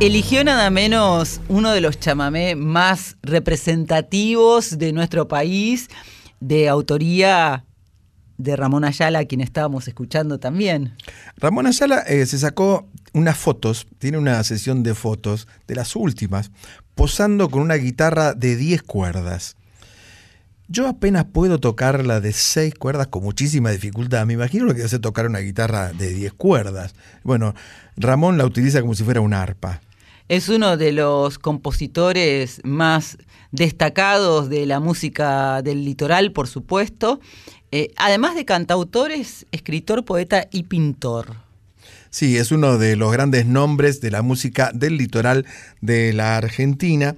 Eligió nada menos uno de los chamamé más representativos de nuestro país, de autoría de Ramón Ayala, a quien estábamos escuchando también. Ramón Ayala eh, se sacó unas fotos, tiene una sesión de fotos, de las últimas, posando con una guitarra de 10 cuerdas. Yo apenas puedo tocar la de 6 cuerdas con muchísima dificultad. Me imagino lo que hace tocar una guitarra de 10 cuerdas. Bueno, Ramón la utiliza como si fuera un arpa. Es uno de los compositores más destacados de la música del litoral, por supuesto. Eh, además de cantautor, es escritor, poeta y pintor. Sí, es uno de los grandes nombres de la música del litoral de la Argentina.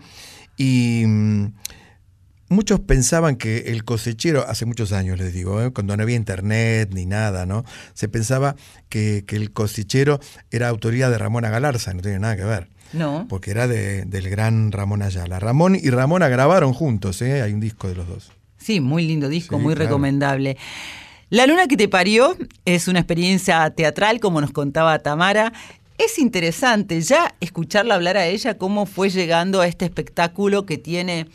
Y mm, muchos pensaban que el cosechero, hace muchos años les digo, ¿eh? cuando no había internet ni nada, ¿no? Se pensaba que, que el cosechero era autoría de Ramona Galarza, no tiene nada que ver. No. Porque era de, del gran Ramón Ayala. Ramón y Ramona grabaron juntos, ¿eh? hay un disco de los dos. Sí, muy lindo disco, Sí, muy claro. recomendable. La luna que te parió es una experiencia teatral, como nos contaba Tamara. Es interesante ya escucharla hablar a ella cómo fue llegando a este espectáculo que tiene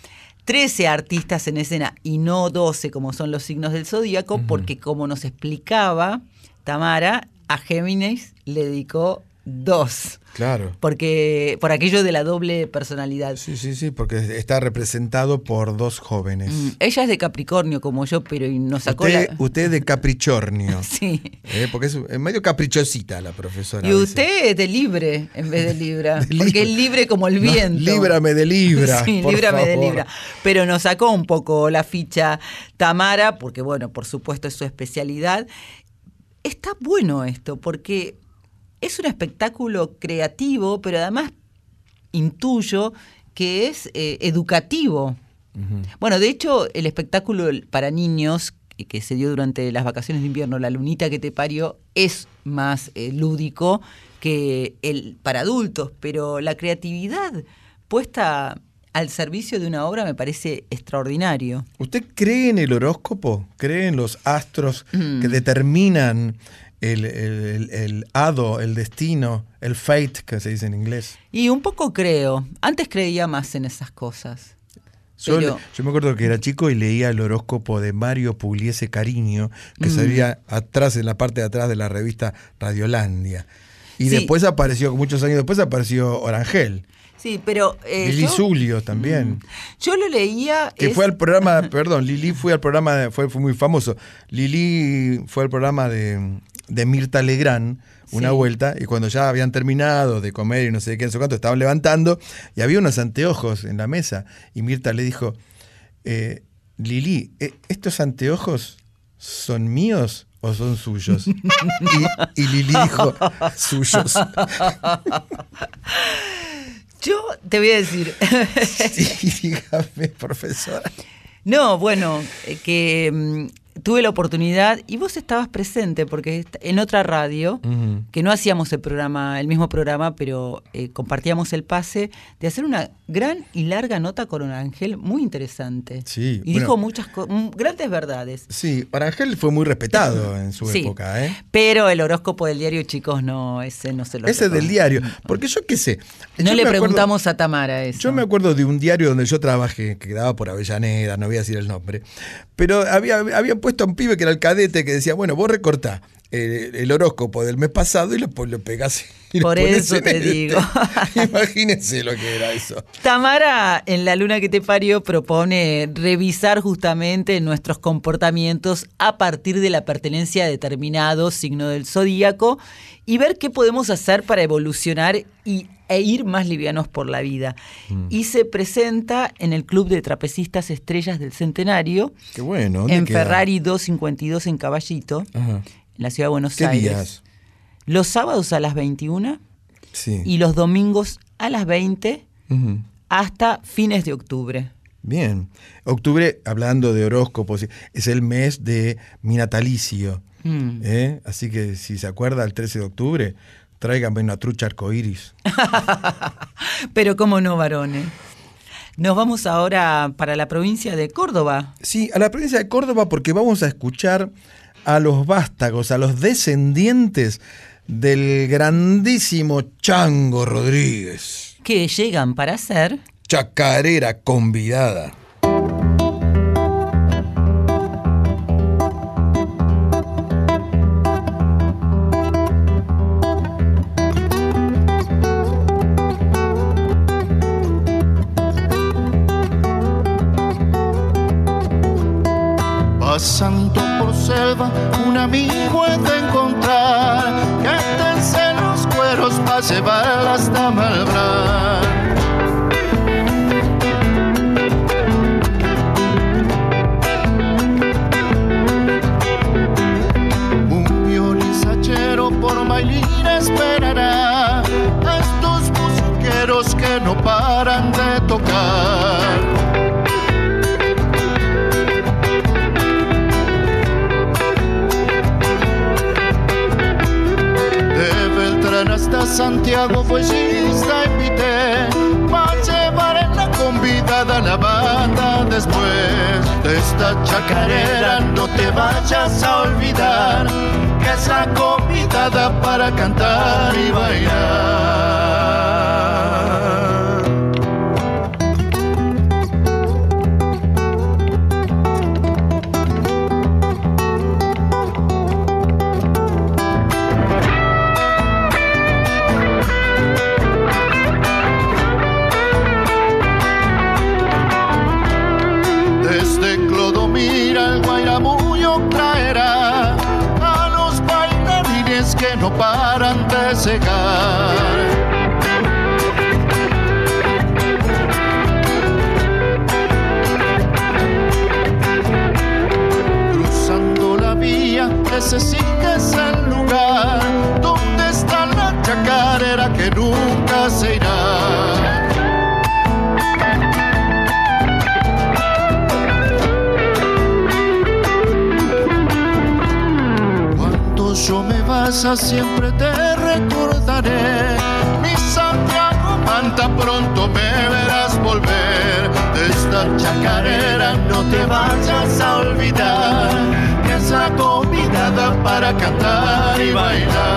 13 artistas en escena y no 12 como son los signos del zodíaco, porque como nos explicaba Tamara, a Géminis le dedicó dos. Claro. Porque por aquello de la doble personalidad. Sí, sí, sí, porque está representado por dos jóvenes. Mm, ella es de Capricornio como yo, pero nos sacó Usted, la... usted es de Capricornio. Sí. Eh, porque es, medio caprichosita la profesora. Y usted es de libre en vez de libra. De porque es libre como el No, viento. líbrame de Libra, Sí, por líbrame de favor. libra. Pero nos sacó un poco la ficha Tamara, porque bueno, por supuesto es su especialidad. Está bueno esto, porque es un espectáculo creativo, pero además intuyo que es eh, educativo. Bueno, de hecho, el espectáculo para niños que- que se dio durante las vacaciones de invierno, La lunita que te parió, es más eh, lúdico que el para adultos, pero la creatividad puesta al servicio de una obra me parece extraordinario. ¿Usted cree en el horóscopo? ¿Cree en los astros Mm. que determinan el, el- el hado, el destino, el fate, que se dice en inglés? Y un poco creo, antes creía más en esas cosas. Yo, Pero- yo me acuerdo que era chico y leía el horóscopo de Mario Pugliese Cariño, que Mm. salía atrás, en la parte de atrás de la revista Radiolandia. Y Sí. después apareció, muchos años después apareció Orangel. Sí, pero eh, Lili yo, Zulio también. yo lo leía... Que es- fue al programa, perdón, Lili fue al programa, de- fue, fue muy famoso. Lili fue al programa de, de Mirta Legrand una Sí. vuelta y cuando ya habían terminado de comer y no sé qué, no sé cuánto, estaban levantando y había unos anteojos en la mesa y Mirta le dijo, eh, Lili, eh, ¿estos anteojos son míos o son suyos? y, y Lili dijo, suyos. Yo te voy a decir... Sí, dígame, profesora. No, bueno, eh, que mm, tuve la oportunidad y vos estabas presente porque en otra radio, que no hacíamos el programa, el mismo programa, pero eh, compartíamos el pase de hacer una gran y larga nota con Ángel muy interesante. Sí, Y bueno. dijo muchas grandes verdades. Sí, Orangel fue muy respetado en su Sí. época, ¿eh? Pero el horóscopo del diario, chicos, no, ese no se lo Ese del recuerdo. diario. Porque yo qué sé. No le acuerdo- preguntamos a Tamara eso. Yo me acuerdo de un diario donde yo trabajé, que quedaba por Avellaneda, no voy a decir el nombre, pero había, habían puesto a un pibe que era el cadete que decía, bueno, vos recortá el, el horóscopo del mes pasado y lo, pon- lo pegás y Por eso te este. digo. Imagínense lo que era eso. Tamara en La Luna que te parió propone revisar justamente nuestros comportamientos a partir de la pertenencia a determinado signo del zodíaco y ver qué podemos hacer para evolucionar y, e ir más livianos por la vida. Mm. Y se presenta en el Club de Trapecistas Estrellas del Centenario, Qué bueno. ¿dónde en queda? Ferrari 252 en Caballito, Ajá. En la ciudad de Buenos ¿Qué Aires. días? Los sábados a las 21 Sí. y los domingos a las 20 Ujú. hasta fines de octubre. Bien. Octubre, hablando de horóscopos, es el mes de mi natalicio. Mm. ¿eh? Así que si se acuerda, el 13 de octubre, tráigame una trucha arcoíris. Pero cómo no, varones. Nos vamos ahora para la provincia de Córdoba. Sí, a la provincia de Córdoba porque vamos a escuchar a los vástagos, a los descendientes del grandísimo Chango Rodríguez. que llegan para ser Chacarera convidada. Un amigo he de encontrar que tense los cueros para llevar hasta Malbrán. Santiago fue chista invité para llevar en la convidada la banda después de esta chacarera. No te vayas a olvidar que es la convidada para cantar y bailar necesites el lugar donde está la chacarera que nunca se irá. Cuando yo me vaya siempre te recordaré, mi Santiago Manta pronto me verás volver. De esta chacarera no te vayas a olvidar para cantar y bailar.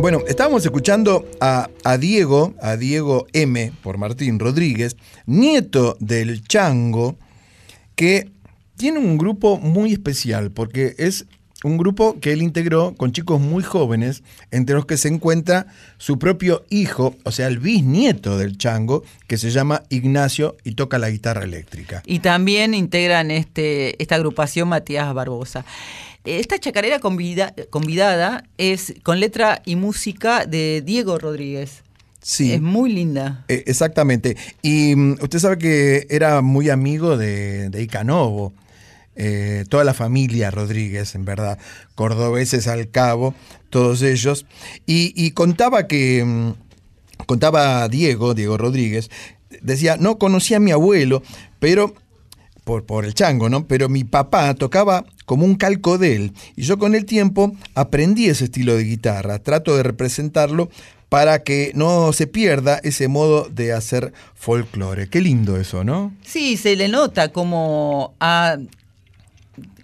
Bueno, estábamos escuchando a, a Diego, a Diego M, por Martín Rodríguez, nieto del Chango, que tiene un grupo muy especial, porque es un grupo que él integró con chicos muy jóvenes, entre los que se encuentra su propio hijo, o sea, el bisnieto del Chango, que se llama Ignacio y toca la guitarra eléctrica. Y también integran este, esta agrupación Matías Barbosa. Esta chacarera convida- convidada es con letra y música de Diego Rodríguez. Sí. Es muy linda. Eh, exactamente. Y mm, usted sabe que era muy amigo de, de Icanovo. Eh, toda la familia Rodríguez, en verdad, cordobeses al cabo, todos ellos. Y, contaba que, mm, contaba Diego, Diego Rodríguez, decía, no conocía a mi abuelo, pero por, por el chango, ¿no? Pero mi papá tocaba como un calco de él. Y yo con el tiempo aprendí ese estilo de guitarra. Trato de representarlo para que no se pierda ese modo de hacer folclore. Qué lindo eso, ¿no? Sí, se le nota como ha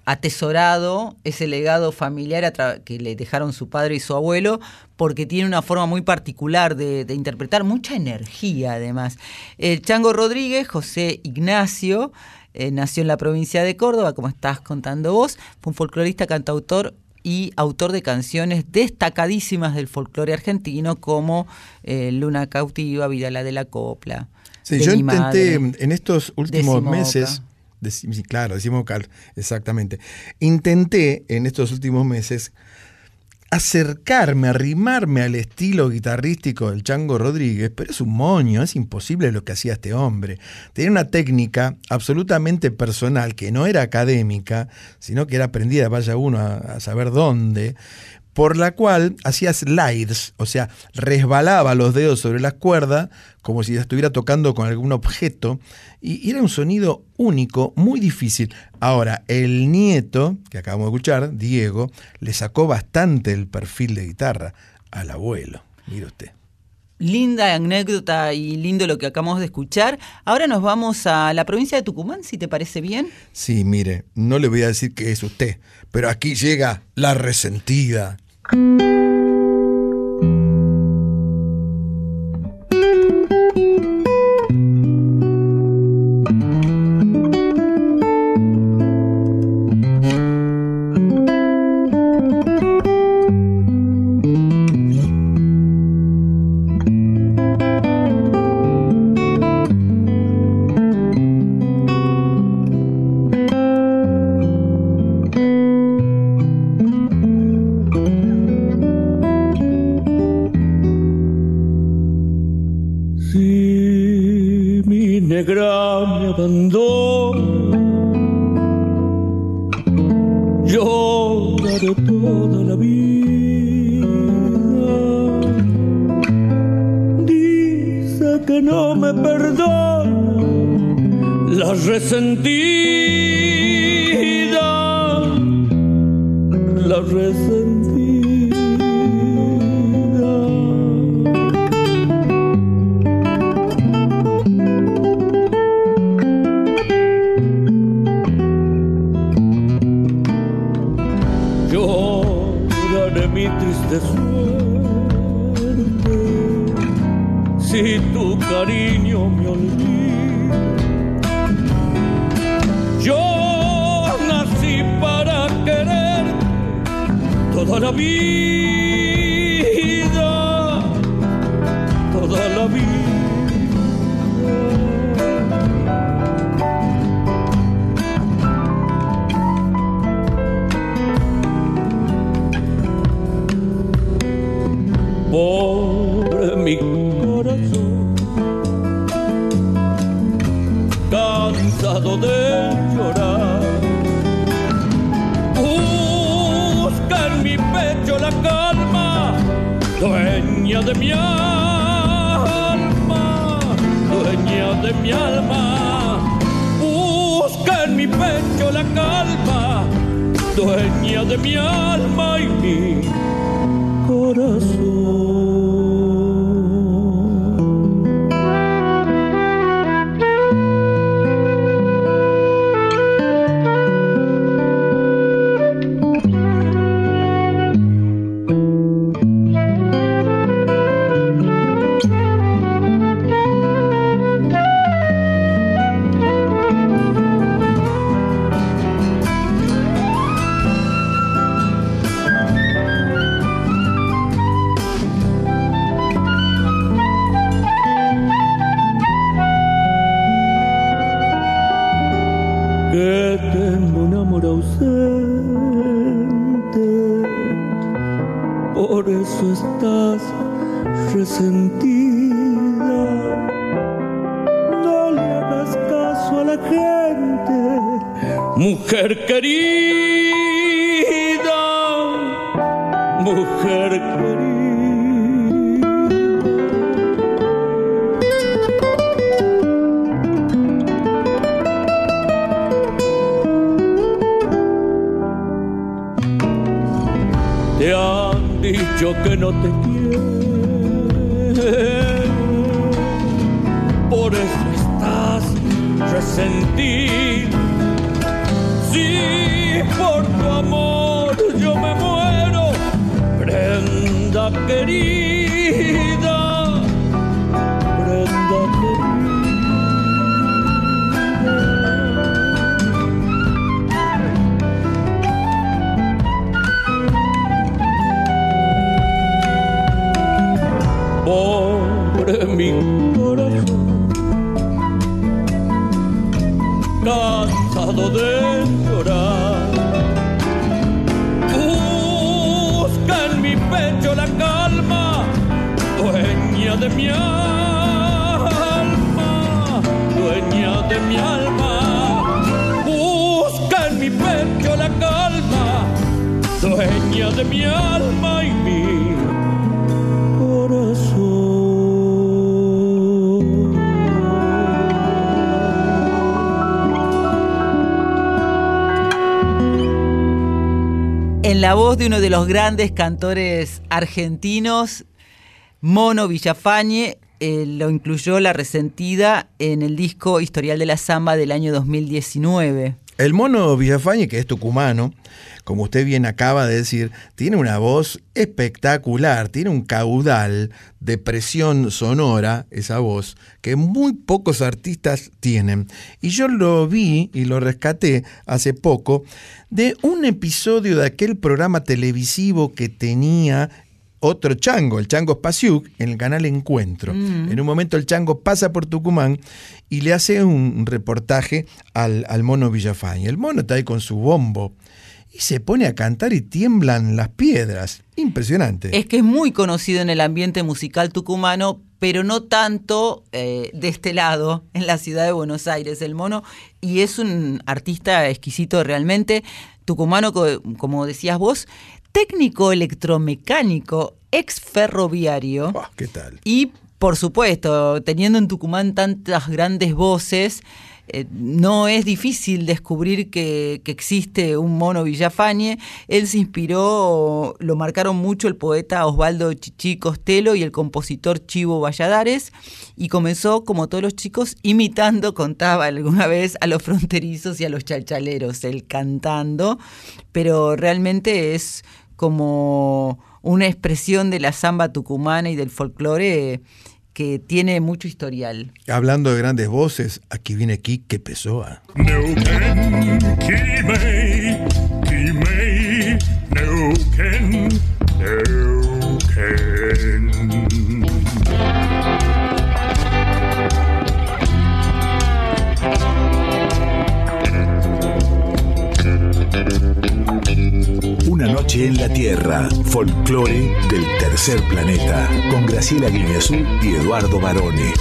atesorado ese legado familiar que le dejaron su padre y su abuelo, porque tiene una forma muy particular de, de interpretar, mucha energía además. El Chango Rodríguez, José Ignacio, eh, nació en la provincia de Córdoba, como estás contando vos, fue un folclorista, cantautor y autor de canciones destacadísimas del folclore argentino como eh, Luna Cautiva, Vida la de la Copla. Sí, yo intenté madre. en estos últimos meses, Boca. deci- sí, claro, decimos vocal, exactamente. Intenté en estos últimos meses acercarme, arrimarme al estilo guitarrístico del Chango Rodríguez, pero es un moño, es imposible lo que hacía este hombre. Tenía una técnica absolutamente personal, que no era académica, sino que era aprendida, vaya uno a saber dónde, por la cual hacía slides, o sea, resbalaba los dedos sobre las cuerdas como si estuviera tocando con algún objeto, y era un sonido único, muy difícil. Ahora, el nieto, que acabamos de escuchar, Diego, le sacó bastante el perfil de guitarra al abuelo. Mire usted. Linda anécdota y lindo lo que acabamos de escuchar. Ahora nos vamos a la provincia de Tucumán, si te parece bien. Sí, mire, no le voy a decir que es usted, pero aquí llega la resentida. Negra me abandona, lloraré toda la vida. Dice que no me perdona la resentida, la resentida. Vida, dueña de mi alma, dueña de mi alma. Busca en mi pecho la calma, dueña de mi alma y mi pecho la calma, dueña de mi alma, dueña de mi alma. Busca en mi pecho la calma, dueña de mi alma y mi En la voz de uno de los grandes cantores argentinos, Mono Villafañe, eh, lo incluyó La Resentida en el disco Historial de la Samba del año 2019. El mono Villafañe, que es tucumano, como usted bien acaba de decir, tiene una voz espectacular, tiene un caudal de presión sonora, esa voz, que muy pocos artistas tienen. Y yo lo vi y lo rescaté hace poco de un episodio de aquel programa televisivo que tenía otro chango, el chango Spasiuk, en el canal Encuentro. Mm. En un momento el chango pasa por Tucumán y le hace un reportaje al, al mono Villafañe. El mono está ahí con su bombo y se pone a cantar y tiemblan las piedras. Impresionante. Es que es muy conocido en el ambiente musical tucumano, pero no tanto eh, de este lado, en la ciudad de Buenos Aires, el mono, y es un artista exquisito realmente, tucumano, co- como decías vos, técnico electromecánico, ex ferroviario. ¿Qué tal? Y por supuesto, teniendo en Tucumán tantas grandes voces, eh, no es difícil descubrir que, que existe un mono Villafañe. Él se inspiró, lo marcaron mucho el poeta Osvaldo Chichi Costello y el compositor Chivo Valladares, y comenzó, como todos los chicos, imitando, contaba alguna vez, a los fronterizos y a los chalchaleros, él cantando, pero realmente es como una expresión de la samba tucumana y del folclore que tiene mucho historial. Hablando de grandes voces, aquí viene Quique Pessoa. Neuquén, Quimei, Quimei, en la Tierra, folclore del tercer planeta, con Graciela Guineazú y Eduardo Barone.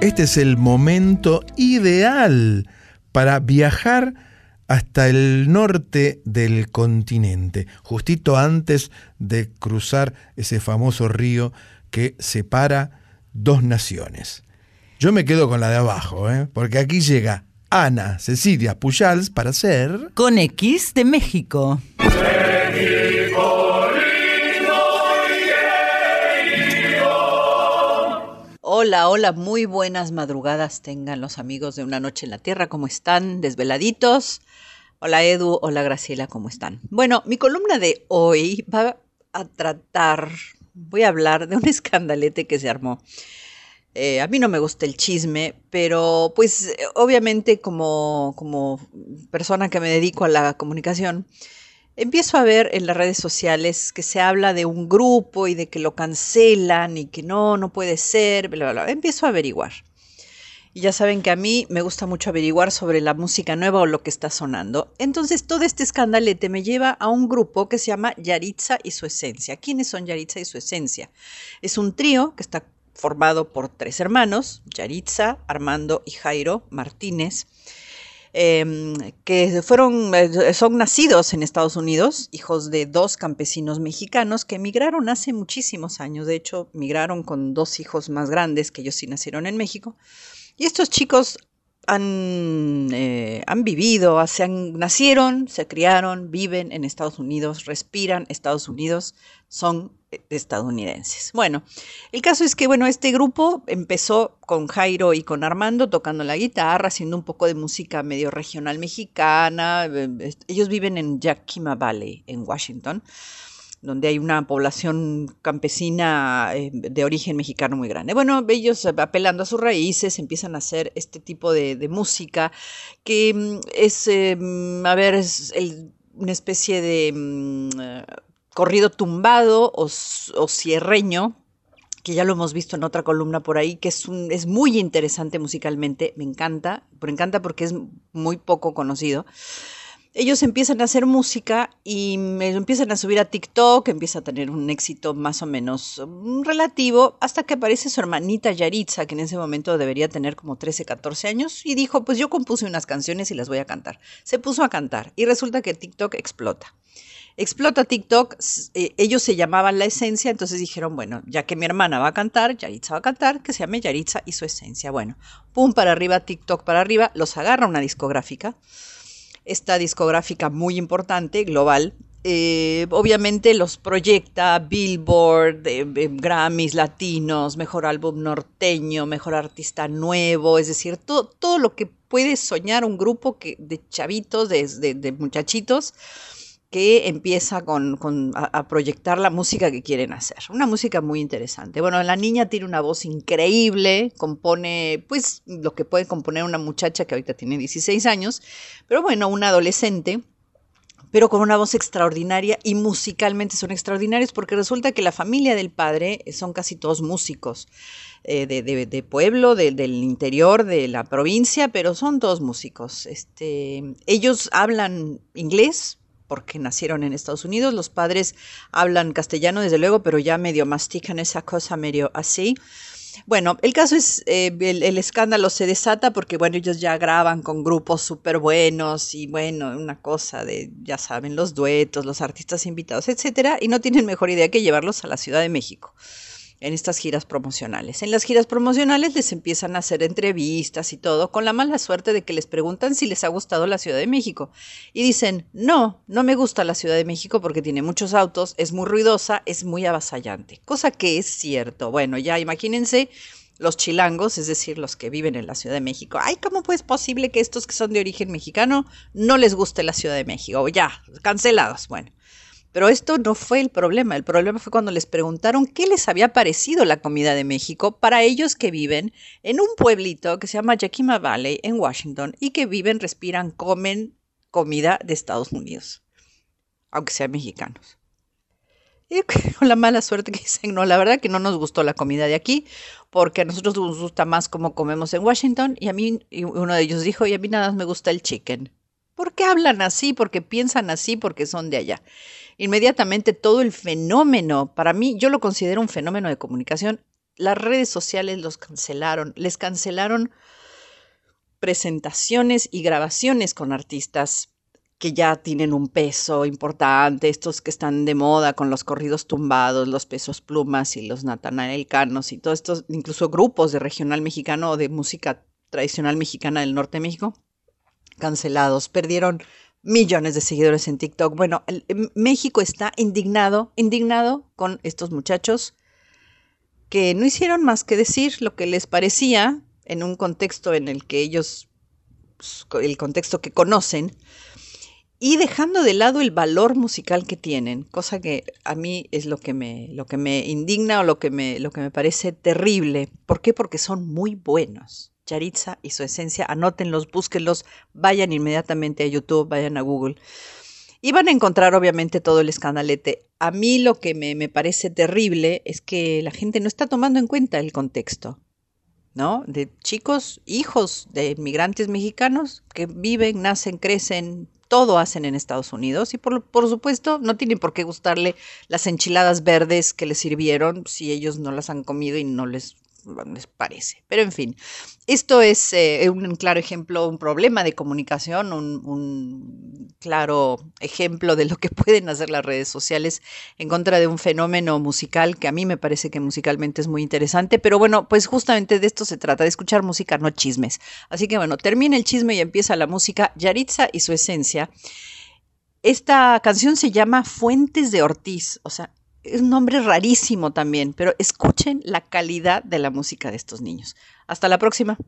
Este es el momento ideal para viajar hasta el norte del continente, justito antes de cruzar ese famoso río que separa dos naciones. Yo me quedo con la de abajo, ¿eh? porque aquí llega Ana Cecilia Pujals para ser... Con X de México. Hola, hola, muy buenas madrugadas tengan los amigos de Una Noche en la Tierra, ¿cómo están? ¿Desveladitos? Hola Edu, hola Graciela, ¿cómo están? Bueno, mi columna de hoy va a tratar, voy a hablar de un escandalete que se armó. Eh, a mí no me gusta el chisme, pero pues obviamente como, como persona que me dedico a la comunicación, empiezo a ver en las redes sociales que se habla de un grupo y de que lo cancelan y que no, no puede ser, bla. Empiezo a averiguar. Y ya saben que a mí me gusta mucho averiguar sobre la música nueva o lo que está sonando. Entonces todo este escandalete me lleva a un grupo que se llama Yaritza y su esencia. ¿Quiénes son Yaritza y su esencia? Es un trío que está formado por tres hermanos, Yaritza, Armando y Jairo Martínez, em, que fueron, eh, son nacidos en Estados Unidos, hijos de dos campesinos mexicanos que emigraron hace muchísimos años. De hecho, migraron con dos hijos más grandes que ellos sí nacieron en México. Y estos chicos han, eh, han vivido, se han, nacieron, se criaron, viven en Estados Unidos, respiran Estados Unidos, son estadounidenses. Bueno, el caso es que, bueno, este grupo empezó con Jairo y con Armando tocando la guitarra, haciendo un poco de música medio regional mexicana. Eh, ellos viven en Yakima Valley, en Washington donde hay una población campesina eh, de origen mexicano muy grande. Bueno, ellos apelando a sus raíces empiezan a hacer este tipo de, música que mm, es, em, a ver, es una especie de mm, corrido tumbado o, o cierreño, que ya lo hemos visto en otra columna por ahí, que es, muy interesante musicalmente, me encanta, me encanta porque es muy poco conocido ellos empiezan a hacer música y empiezan a subir a TikTok, empieza a tener un éxito más o menos mm, relativo, hasta que aparece su hermanita Yaritza, que en ese momento debería tener como 13, 14 años, y dijo, pues yo compuse unas canciones y las voy a cantar. Se puso a cantar y resulta que TikTok explota. Explota TikTok, eh, ellos se llamaban La Esencia, entonces dijeron, bueno, ya que mi hermana va a cantar, Yaritza va a cantar, que se llame Yaritza y su esencia. Bueno, pum para arriba, TikTok para arriba, los agarra una discográfica esta discográfica muy importante, global. Eh, obviamente los proyecta Billboard, Grammys latinos, mejor álbum norteño, mejor artista nuevo, es decir, todo, todo lo que puede soñar un grupo que, de chavitos, de muchachitos que empieza con, a, proyectar la música que quieren hacer. Una música muy interesante. Bueno, la niña tiene una voz increíble, compone pues lo que puede componer una muchacha que ahorita tiene 16 años, pero bueno, una adolescente pero con una voz extraordinaria y musicalmente son extraordinarios porque resulta que la familia del padre son casi todos músicos eh, de, pueblo, del interior de la provincia, pero son todos músicos. Este, ellos hablan inglés, porque nacieron en Estados Unidos. Los padres hablan castellano, desde luego, pero ya medio mastican esa cosa medio así. Bueno, el caso es, eh, el, escándalo se desata porque, bueno, ellos ya graban con grupos súper buenos y, bueno, una cosa de, ya saben, los duetos, los artistas invitados, etcétera, y no tienen mejor idea que llevarlos a la Ciudad de México en estas giras promocionales. En las giras promocionales les empiezan a hacer entrevistas y todo, con la mala suerte de que les preguntan si les ha gustado la Ciudad de México. Y dicen, no, no me gusta la Ciudad de México porque tiene muchos autos, es muy ruidosa, es muy avasallante. Cosa que es cierto. Bueno, ya imagínense los chilangos, es decir, los que viven en la Ciudad de México. Ay, ¿cómo pues es posible que estos que son de origen mexicano no les guste la Ciudad de México? Ya, cancelados. Bueno. Pero esto no fue el problema. El problema fue cuando les preguntaron qué les había parecido la comida de México para ellos que viven en un pueblito que se llama Yakima Valley en Washington y que viven, respiran, comen comida de Estados Unidos, aunque sean mexicanos. Y con la mala suerte que dicen, no, la verdad que no nos gustó la comida de aquí, porque a nosotros nos gusta más como comemos en Washington, y a mí, uno de ellos dijo, y a mí nada más me gusta el chicken. ¿Por qué hablan así? Porque piensan así, porque son de allá inmediatamente todo el fenómeno, para mí yo lo considero un fenómeno de comunicación, las redes sociales los cancelaron, les cancelaron presentaciones y grabaciones con artistas que ya tienen un peso importante, estos que están de moda con los corridos tumbados, los pesos plumas y los natanaelcanos y todos estos, incluso grupos de regional mexicano o de música tradicional mexicana del norte de México, cancelados, perdieron millones de seguidores en TikTok. Bueno, em, México está indignado, indignado con estos muchachos que no hicieron más que decir lo que les parecía en un contexto en el que ellos, pues, el contexto que conocen, y dejando de lado el valor musical que tienen, cosa que a mí es lo que me, lo que me indigna o lo que me, lo que me parece terrible. ¿Por qué? Porque son muy buenos. Yaritza y su esencia, anótenlos, búsquenlos, vayan inmediatamente a YouTube, vayan a Google. Y van a encontrar obviamente todo el escandalete. A mí lo que me, me parece terrible es que la gente no está tomando en cuenta el contexto. ¿no? De chicos, hijos de inmigrantes mexicanos que viven, nacen, crecen, todo hacen en Estados Unidos y por, por supuesto no tienen por qué gustarle las enchiladas verdes que les sirvieron si ellos no las han comido y no les, les parece. Pero en fin, esto es eh, un claro ejemplo, un problema de comunicación, un, un claro ejemplo de lo que pueden hacer las redes sociales en contra de un fenómeno musical que a mí me parece que musicalmente es muy interesante. Pero bueno, pues justamente de esto se trata, de escuchar música, no chismes. Así que bueno, termina el chisme y empieza la música. Yaritza y su esencia. Esta canción se llama Fuentes de Ortiz, o sea, es un nombre rarísimo también, pero escuchen la calidad de la música de estos niños. Hasta la próxima.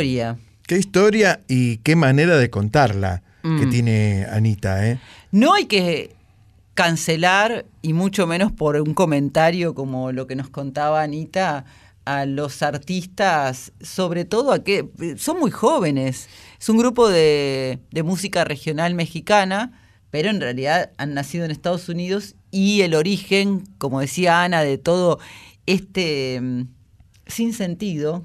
Historia. Qué historia y qué manera de contarla que Mm. tiene Anita, ¿eh? No hay que cancelar, y mucho menos por un comentario como lo que nos contaba Anita, a los artistas, sobre todo a que son muy jóvenes. Es un grupo de, de música regional mexicana, pero en realidad han nacido en Estados Unidos y el origen, como decía Ana, de todo este mm, sinsentido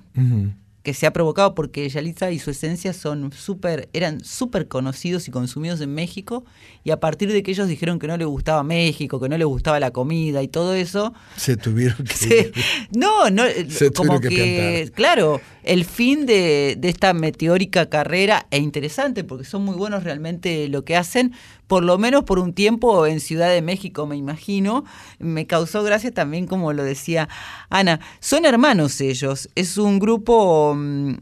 que se ha provocado porque Yalitza y su esencia son súper, eran súper conocidos y consumidos en México, y a partir de que ellos dijeron que no les gustaba México, que no les gustaba la comida y todo eso, Se tuvieron que... se- no, no, Se como que claro, el fin de, de esta meteórica carrera e interesante, porque son muy buenos realmente lo que hacen, por lo menos por un tiempo en Ciudad de México, me imagino, me causó gracia también, como lo decía Ana, son hermanos ellos, es un grupo mm,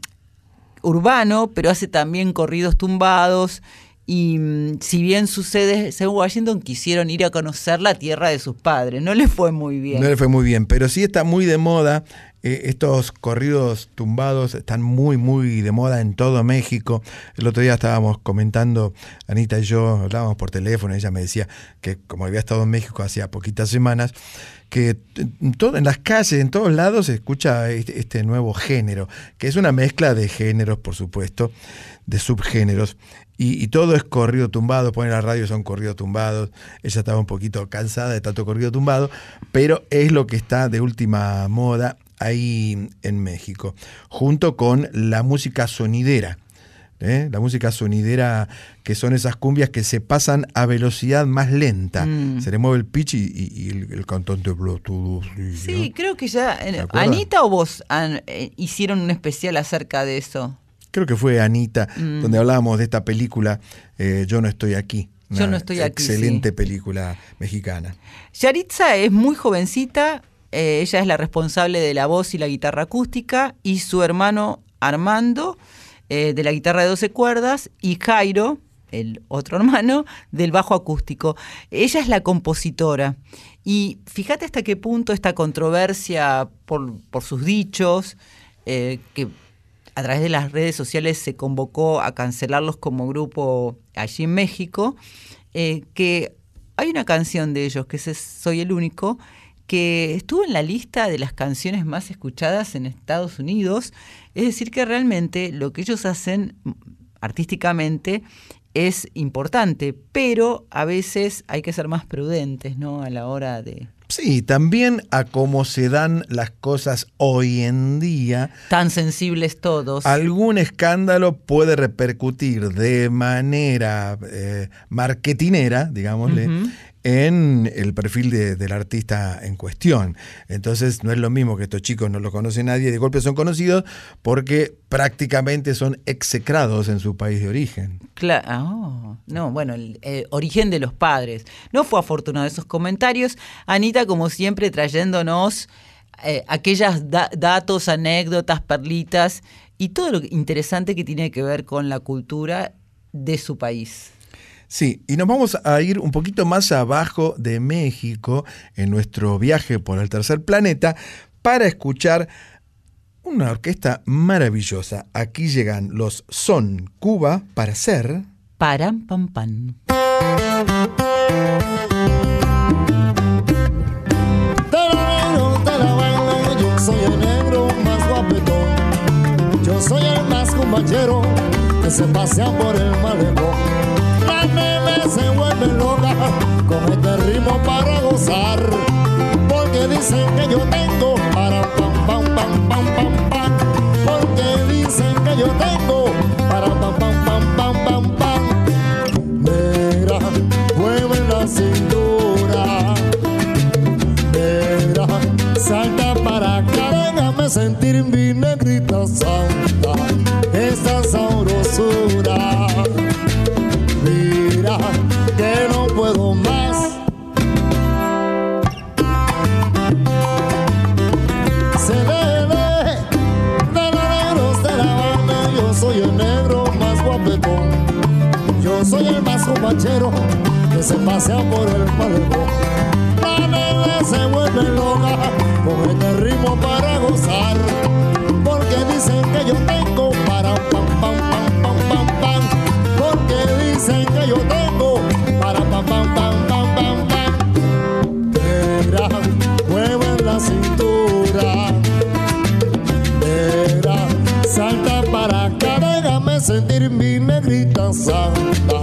urbano, pero hace también corridos tumbados. Y mm, si bien sucede en Washington, quisieron ir a conocer la tierra de sus padres. No les fue muy bien. No le fue muy bien, pero sí está muy de moda. eh, estos corridos tumbados están muy, muy de moda en todo México. El otro día estábamos comentando, Anita y yo hablábamos por teléfono, ella me decía que como había estado en México hacía poquitas semanas, que en, todo, en las calles, en todos lados se escucha este, este nuevo género, que es una mezcla de géneros, por supuesto, de subgéneros. Y, y todo es corrido tumbado, pone la radio, son corridos tumbados. Ella estaba un poquito cansada de tanto corrido tumbado, pero es lo que está de última moda ahí en México, junto con la música sonidera. ¿eh? La música sonidera, que son esas cumbias que se pasan a velocidad más lenta. Mm. Se le mueve el pitch y, y- y el, el cantante Bluetooth. Sí, creo que ya. eh? ¿Anita o vos han- eh, hicieron un especial acerca de eso? Creo que fue Anita, Mm. donde hablábamos de esta película, eh, Yo no estoy aquí. Yo no estoy aquí, Excelente película mexicana. Yaritza es muy jovencita, eh, ella es la responsable de la voz y la guitarra acústica, y su hermano Armando eh, de la guitarra de 12 cuerdas, y Jairo, el otro hermano, del bajo acústico. Ella es la compositora. Y fíjate hasta qué punto esta controversia por, por sus dichos, eh, que a través de las redes sociales se convocó a cancelarlos como grupo allí en México, eh, que hay una canción de ellos, que es Soy el único, que estuvo en la lista de las canciones más escuchadas en Estados Unidos. Es decir, que realmente lo que ellos hacen artísticamente es importante, pero a veces hay que ser más prudentes, ¿no? A la hora de... Sí, también a cómo se dan las cosas hoy en día. Tan sensibles todos. Algún escándalo puede repercutir de manera eh, marketinera, digámosle. En el perfil de- del artista en cuestión. Entonces no es lo mismo que estos chicos no los conoce nadie, de golpe son conocidos porque prácticamente son execrados en su país de origen. Claro, no, bueno, el, eh, origen de los padres. No fue afortunado esos comentarios. Anita, como siempre, trayéndonos eh, aquellos datos, anécdotas, perlitas y todo lo interesante que tiene que ver con la cultura de su país. Sí, y nos vamos a ir un poquito más abajo de México en nuestro viaje por el tercer planeta para escuchar una orquesta maravillosa. Aquí llegan los Son Cuba para ser... Param, pam, pam. Yo soy el negro más guapetón. Yo soy el más compañero que se pasea por el malecón. Se vuelve loca con este ritmo para gozar. Porque dicen que yo tengo para pam pam pam pam pam pam. Porque dicen que yo tengo para pam pam pam pam pam pam. Negra, mueve la cintura. Negra, salta para acá, déjame sentir mi negrita santa, esta sabrosura. Que no puedo más. Se debe de los negros de la banda, yo soy el negro más guapetón. Yo soy el más compachero que se pasea por el malecón. La nena se vuelve loca con este ritmo para gozar. Porque dicen que yo tengo Tierra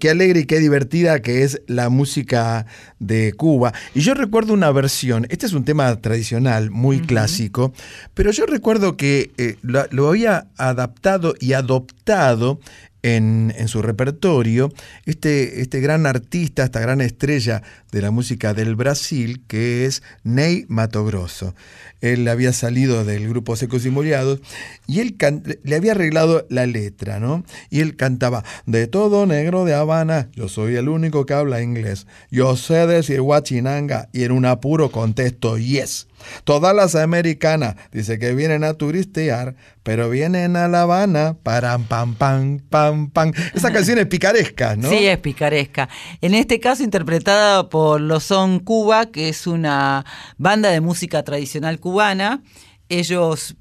Qué, alegre y qué divertida que es la música de Cuba. Y yo recuerdo una versión, este es un tema tradicional, muy clásico, pero yo recuerdo que eh, lo, lo había adaptado y adoptado en, su repertorio este, este gran artista, esta gran estrella de la música del Brasil, que es Ney Mato Grosso. Él había salido del grupo Secos y Molhados y él le había arreglado la letra, ¿no? Y él cantaba, de todo negro de Habana, yo soy el único que habla inglés. Yo sé decir guachinanga y en un apuro contesto yes. Todas las americanas dice que vienen a turistear, pero vienen a La Habana para pam pam pam pam. Esa canción es picaresca, ¿no? Sí, es picaresca. En este caso interpretada por Los Son Cuba, que es una banda de música tradicional cubana. Ellos,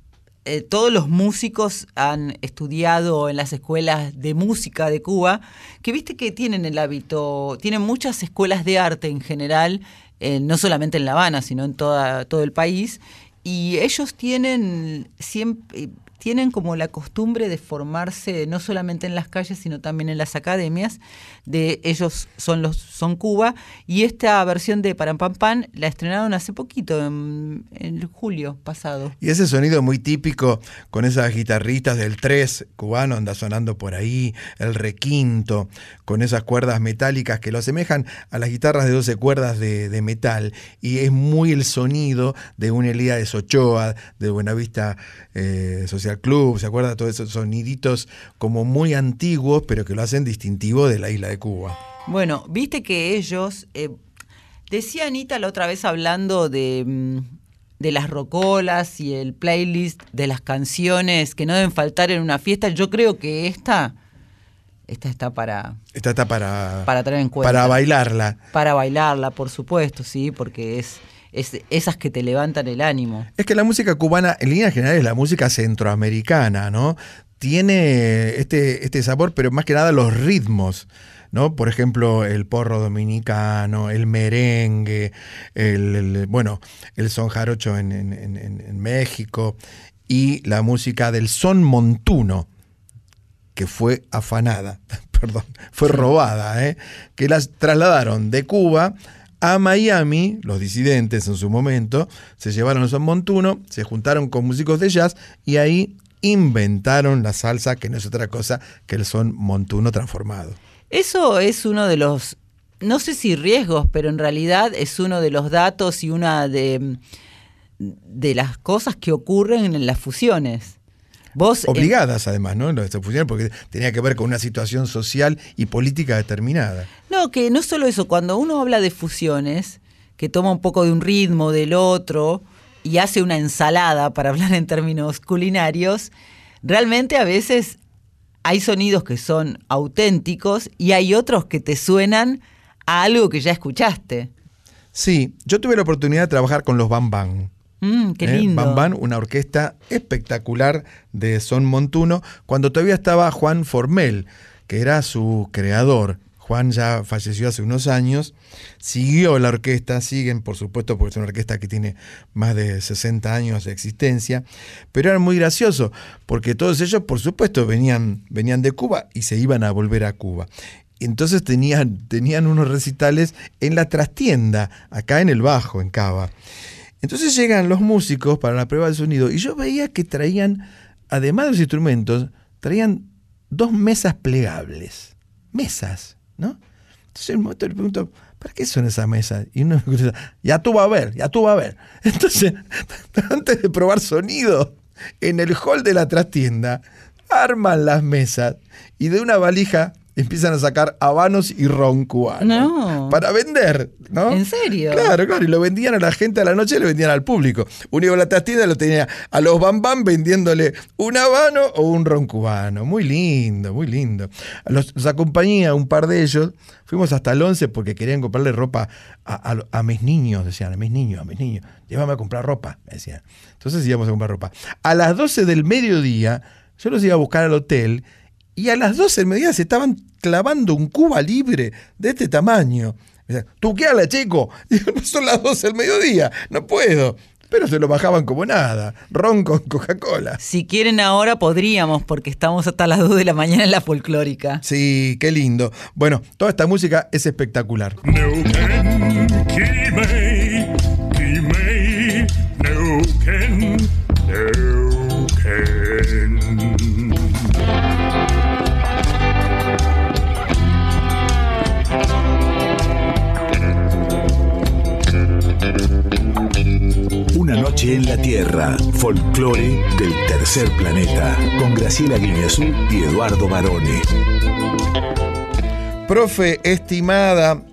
eh, todos los músicos han estudiado en las escuelas de música de Cuba, que viste que tienen el hábito, tienen muchas escuelas de arte en general, eh, no solamente en La Habana, sino en toda, todo el país. Y ellos tienen siempre, tienen como la costumbre de formarse no solamente en las calles, sino también en las academias. De ellos son los son Cuba y esta versión de Parampampan la estrenaron hace poquito, en, en julio pasado. Y ese sonido muy típico con esas guitarristas del 3 cubano anda sonando por ahí, el requinto, con esas cuerdas metálicas que lo asemejan a las guitarras de 12 cuerdas de, de metal. Y es muy el sonido de una Elía de Sochoa, de Buenavista eh, Social Club, ¿se acuerda? Todos esos soniditos como muy antiguos, pero que lo hacen distintivo de la isla de Cuba. Bueno, viste que ellos, eh, decía Anita la otra vez hablando de, mm, de las rocolas y el playlist de las canciones que no deben faltar en una fiesta, yo creo que esta, esta está para, Esta está para, para tener en cuenta. para bailarla. Para bailarla, por supuesto, sí, porque es, es esas que te levantan el ánimo. Es que la música cubana, en línea general, es la música centroamericana, ¿no? Tiene este, este sabor, pero más que nada los ritmos. ¿No? Por ejemplo, el porro dominicano, el merengue, el, el- bueno, el son jarocho en, en- en- en- en México y la música del son montuno, que fue afanada, perdón, fue robada, ¿eh? que las trasladaron de Cuba a Miami, los disidentes en su momento, se llevaron el son montuno, se juntaron con músicos de jazz y ahí inventaron la salsa, que no es otra cosa que el son montuno transformado. Eso es uno de los, no sé si riesgos, pero en realidad es uno de los datos y una de, de las cosas que ocurren en las fusiones. Vos, en- Obligadas además, ¿no? Esta fusión, porque tenía que ver con una situación social y política determinada. No, que no solo eso, cuando uno habla de fusiones, que toma un poco de un ritmo del otro y hace una ensalada, para hablar en términos culinarios, realmente a veces hay sonidos que son auténticos y hay otros que te suenan a algo que ya escuchaste. Sí, yo tuve la oportunidad de trabajar con los Bam Bam. Mm, qué ¿eh? lindo. Bam Bam, una orquesta espectacular de son montuno, cuando todavía estaba Juan Formel, que era su creador. Juan ya falleció hace unos años, siguió la orquesta, siguen por supuesto porque es una orquesta que tiene más de 60 años de existencia, pero era muy gracioso porque todos ellos por supuesto venían, venían de Cuba y se iban a volver a Cuba. Entonces tenían, tenían unos recitales en la trastienda, acá en el Bajo, en Cava. Entonces llegan los músicos para la prueba de sonido y yo veía que traían, además de los instrumentos, traían dos mesas plegables. Mesas, ¿no? Entonces en momento le pregunto, ¿para qué son esas mesas? Y uno me contesta, ya tú vas a ver, ya tú vas a ver. Entonces, antes de probar sonido, en el hall de la trastienda, arman las mesas y de una valija empiezan a sacar habanos y ron cubano. No. Para vender, ¿no? ¿En serio? Claro, claro, y lo vendían a la gente a la noche y lo vendían al público. Uno iba a la trastienda y lo tenía a los bam bam vendiéndole un habano o un ron cubano. Muy lindo, muy lindo. Los, los acompañé a un par de ellos. Fuimos hasta el 11 porque querían comprarle ropa a, a- a mis niños, decían, a mis niños, a mis niños. Llévame a comprar ropa, me decían. Entonces íbamos a comprar ropa. A las 12 del mediodía, yo los iba a buscar al hotel y a las 12 del mediodía se estaban clavando un Cuba libre de este tamaño. Me decían, ¿Tú qué hablas, chico? Digo, no son las 12 del mediodía, no puedo. Pero se lo bajaban como nada, ron con Coca-Cola. Si quieren ahora podríamos, porque estamos hasta las 2 de la mañana en la folclórica. Sí, qué lindo. Bueno, toda esta música es espectacular. En la Tierra, folclore del tercer planeta, con Graciela Guineazú y Eduardo Barone. Profe estimada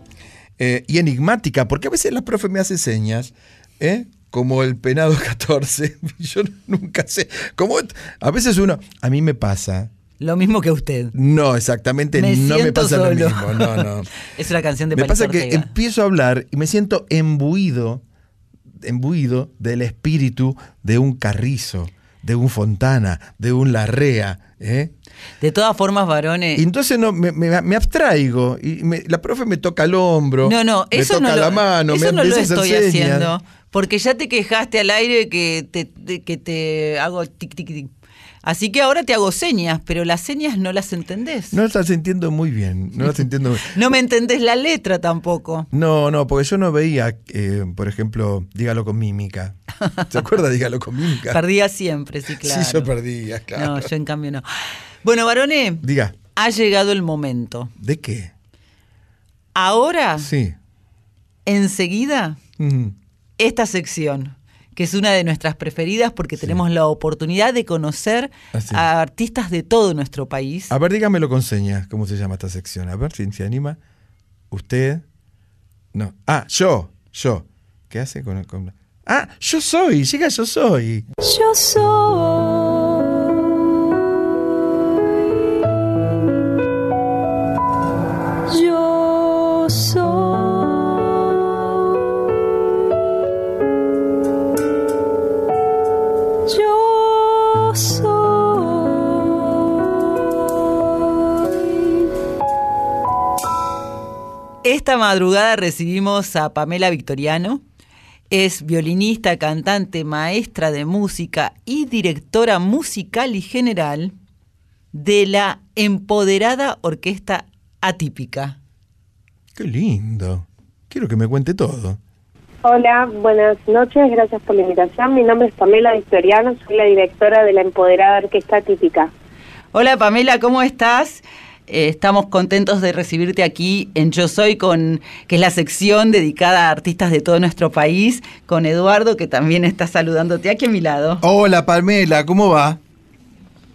eh, y enigmática, porque a veces la profe me hace señas, ¿eh? como el penado 14. Yo nunca sé. Como a veces uno, a mí me pasa. Lo mismo que usted. No, exactamente, Me no me pasa solo. lo mismo. No, no. Es una canción de Me Palito pasa que Ortega. empiezo a hablar y me siento embuido, embuido del espíritu de un Carrizo, de un Fontana, de un Larrea. ¿eh? De todas formas, varones. Y entonces no, me, me- me abstraigo y me- la profe me toca el hombro, No, no, me eso toca no lo, la mano, eso me no lo estoy haciendo. Porque ya te quejaste al aire que te, que te hago tic, tic, tic. Así que ahora te hago señas, pero las señas no las entendés. No estás entiendo muy bien. No las entiendo muy No me entendés la letra tampoco. No, no, porque yo no veía, eh, por ejemplo, dígalo con mímica. ¿Se acuerda? Dígalo con mímica. Perdía siempre, sí, claro. Sí, yo perdía, claro. No, yo en cambio no. Bueno, Barone, Diga, ha llegado el momento. ¿de qué? Ahora, Sí. enseguida, esta sección, que es una de nuestras preferidas porque tenemos la oportunidad de conocer a artistas de todo nuestro país. A ver, dígamelo con señas, ¿cómo se llama esta sección? A ver si se anima. ¿Usted? No. Ah, yo, yo. ¿Qué hace con, con- Ah, yo soy, llega yo soy. Yo soy. Esta madrugada recibimos a Pamela Victoriano. Es violinista, cantante, maestra de música y directora musical y general de la empoderada Orquesta Atípica. Qué lindo. Quiero que me cuente todo. Hola, buenas noches, gracias por la invitación. Mi nombre es Pamela Victoriano, soy la directora de la Empoderada Orquesta Típica. Hola Pamela, ¿cómo estás? Eh, estamos contentos de recibirte aquí en Yo Soy, con, que es la sección dedicada a artistas de todo nuestro país, con Eduardo, que también está saludándote aquí a mi lado. Hola, Palmela, ¿cómo va?